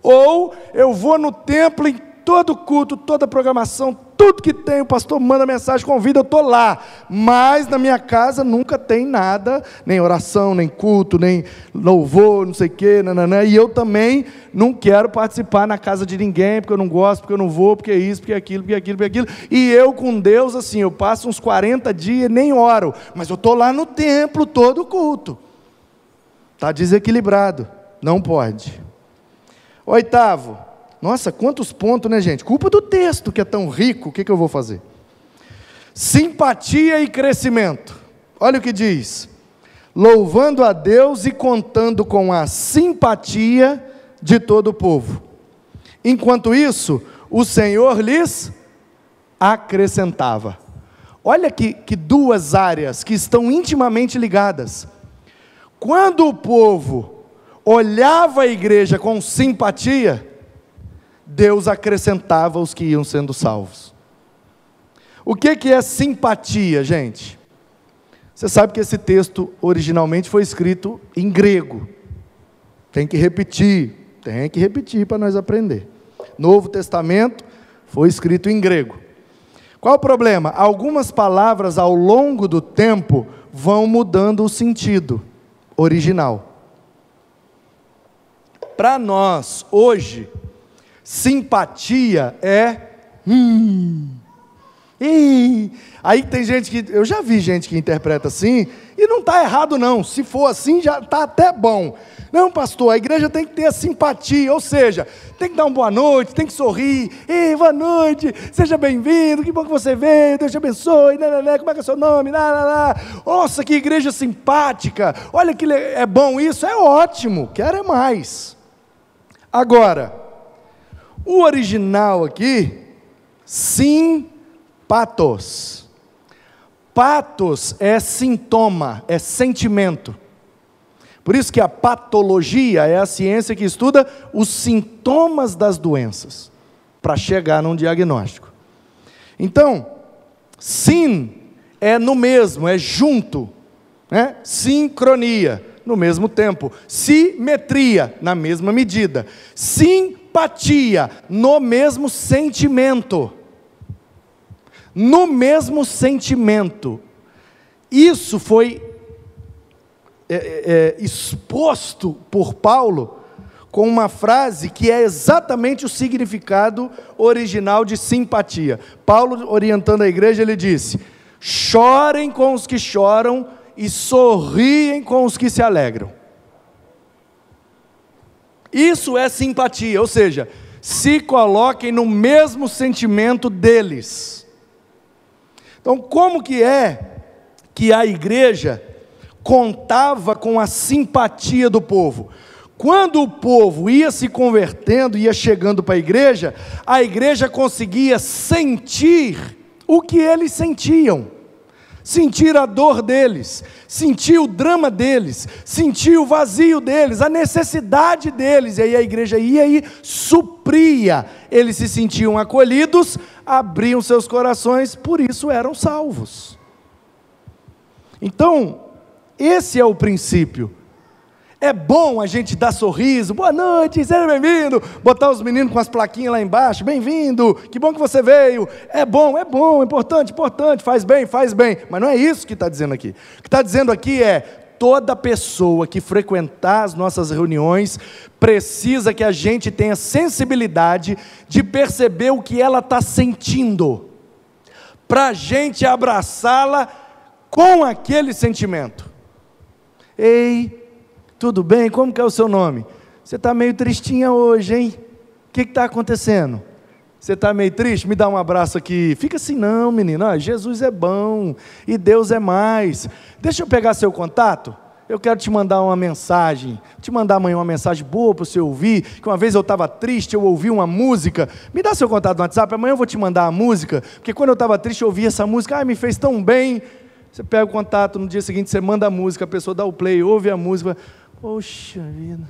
Ou eu vou no templo em todo culto, toda programação, tudo que tem, o pastor manda mensagem, convida, eu estou lá. Mas na minha casa nunca tem nada, nem oração, nem culto, nem louvor, não sei o quê, nananã. e eu também não quero participar na casa de ninguém, porque eu não gosto, porque eu não vou, porque é isso, porque é aquilo, porque é aquilo, porque é aquilo. E eu com Deus, assim, eu passo uns 40 dias nem oro, mas eu estou lá no templo todo culto. Está desequilibrado, não pode. Oitavo, nossa, quantos pontos, né, gente? Culpa do texto que é tão rico, o que, que eu vou fazer? Simpatia e crescimento. Olha o que diz: louvando a Deus e contando com a simpatia de todo o povo. Enquanto isso, o Senhor lhes acrescentava. Olha que, que duas áreas que estão intimamente ligadas. Quando o povo olhava a igreja com simpatia, Deus acrescentava os que iam sendo salvos. O que, que é simpatia, gente? Você sabe que esse texto originalmente foi escrito em grego. Tem que repetir, tem que repetir para nós aprender. Novo Testamento foi escrito em grego. Qual o problema? Algumas palavras ao longo do tempo vão mudando o sentido original. Para nós, hoje, Simpatia é. Hum. Ih. Aí tem gente que. Eu já vi gente que interpreta assim, e não está errado, não. Se for assim, já está até bom. Não, pastor, a igreja tem que ter a simpatia, ou seja, tem que dar uma boa noite, tem que sorrir. Ei, boa noite, seja bem-vindo, que bom que você veio, Deus te abençoe, né, né, né, como é que é o seu nome? Lá, lá. Nossa, que igreja simpática, olha que é bom isso, é ótimo, quero é mais. Agora, o original aqui, sim, patos. Patos é sintoma, é sentimento. Por isso que a patologia é a ciência que estuda os sintomas das doenças, para chegar num diagnóstico. Então, sim é no mesmo, é junto, né? sincronia, no mesmo tempo, simetria, na mesma medida, sim simpatia, no mesmo sentimento. No mesmo sentimento. Isso foi é, é, é, exposto por Paulo com uma frase que é exatamente o significado original de simpatia. Paulo, orientando a igreja, ele disse: chorem com os que choram e sorriem com os que se alegram. Isso é simpatia, ou seja, se coloquem no mesmo sentimento deles. Então, como que é que a igreja contava com a simpatia do povo? Quando o povo ia se convertendo, ia chegando para a igreja, a igreja conseguia sentir o que eles sentiam sentir a dor deles, sentir o drama deles, sentir o vazio deles, a necessidade deles. E aí a igreja ia e supria. Eles se sentiam acolhidos, abriam seus corações, por isso eram salvos. Então, esse é o princípio. É bom a gente dar sorriso, boa noite, seja bem-vindo. Botar os meninos com as plaquinhas lá embaixo, bem-vindo, que bom que você veio. É bom, é bom, é importante, importante, faz bem, faz bem. Mas não é isso que está dizendo aqui. O que está dizendo aqui é: toda pessoa que frequentar as nossas reuniões precisa que a gente tenha sensibilidade de perceber o que ela está sentindo, para a gente abraçá-la com aquele sentimento. Ei, tudo bem? Como que é o seu nome? Você está meio tristinha hoje, hein? O que está acontecendo? Você está meio triste? Me dá um abraço aqui. Fica assim, não, menino. Ah, Jesus é bom e Deus é mais. Deixa eu pegar seu contato. Eu quero te mandar uma mensagem, te mandar amanhã uma mensagem boa para você ouvir. Que uma vez eu estava triste, eu ouvi uma música. Me dá seu contato no WhatsApp, amanhã eu vou te mandar a música. Porque quando eu estava triste, eu ouvi essa música, ah, me fez tão bem. Você pega o contato, no dia seguinte você manda a música, a pessoa dá o play, ouve a música. Poxa vida.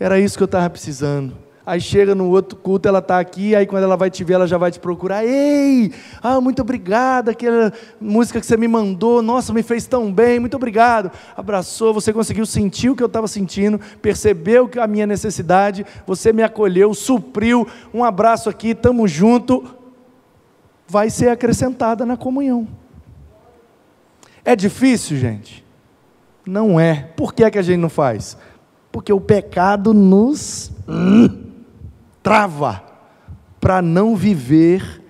Era isso que eu estava precisando. Aí chega no outro culto, ela está aqui, aí quando ela vai te ver, ela já vai te procurar. Ei, ah, muito obrigada, aquela música que você me mandou, nossa, me fez tão bem, muito obrigado. Abraçou, você conseguiu sentir o que eu estava sentindo, percebeu a minha necessidade, você me acolheu, supriu. Um abraço aqui, estamos junto. Vai ser acrescentada na comunhão. É difícil, gente? Não é. Por que, é que a gente não faz? Porque o pecado nos. Hum, trava para não viver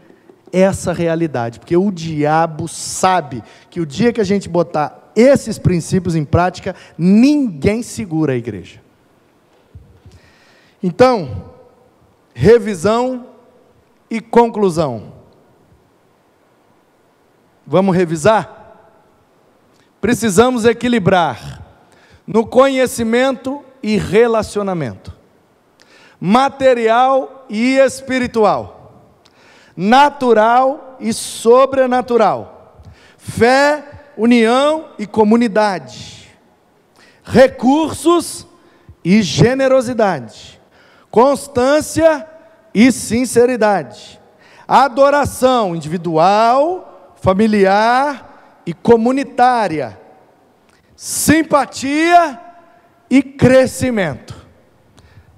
essa realidade, porque o diabo sabe que o dia que a gente botar esses princípios em prática, ninguém segura a igreja. Então, revisão e conclusão. Vamos revisar? Precisamos equilibrar no conhecimento e relacionamento material e espiritual, natural e sobrenatural, fé, união e comunidade, recursos e generosidade, constância e sinceridade, adoração individual, familiar e comunitária, simpatia e crescimento.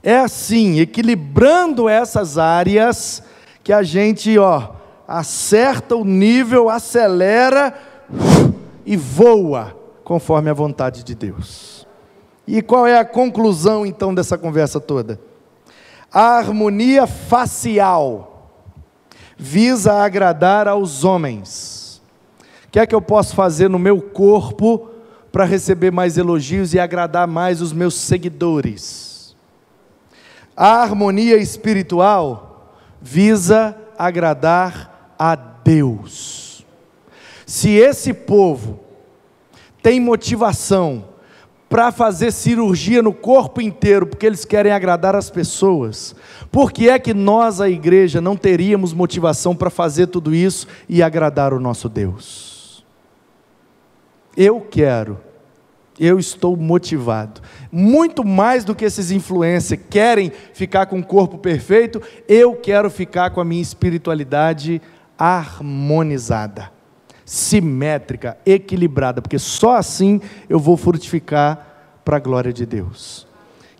É assim, equilibrando essas áreas, que a gente, ó, acerta o nível, acelera e voa conforme a vontade de Deus. E qual é a conclusão então dessa conversa toda? A harmonia facial visa agradar aos homens. O que é que eu posso fazer no meu corpo para receber mais elogios e agradar mais os meus seguidores? A harmonia espiritual visa agradar a Deus. Se esse povo tem motivação para fazer cirurgia no corpo inteiro, porque eles querem agradar as pessoas, por que é que nós, a igreja, não teríamos motivação para fazer tudo isso e agradar o nosso Deus? Eu quero eu estou motivado. Muito mais do que esses influencers querem ficar com o corpo perfeito, eu quero ficar com a minha espiritualidade harmonizada, simétrica, equilibrada, porque só assim eu vou frutificar para a glória de Deus.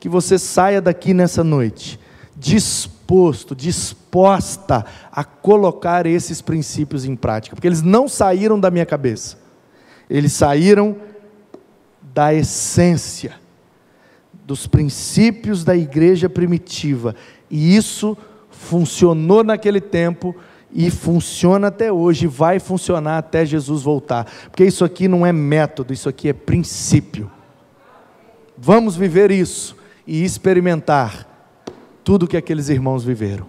Que você saia daqui nessa noite disposto, disposta a colocar esses princípios em prática, porque eles não saíram da minha cabeça. Eles saíram da essência, dos princípios da igreja primitiva. E isso funcionou naquele tempo e funciona até hoje, vai funcionar até Jesus voltar. Porque isso aqui não é método, isso aqui é princípio. Vamos viver isso e experimentar tudo que aqueles irmãos viveram.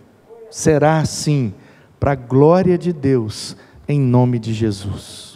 Será assim, para a glória de Deus, em nome de Jesus.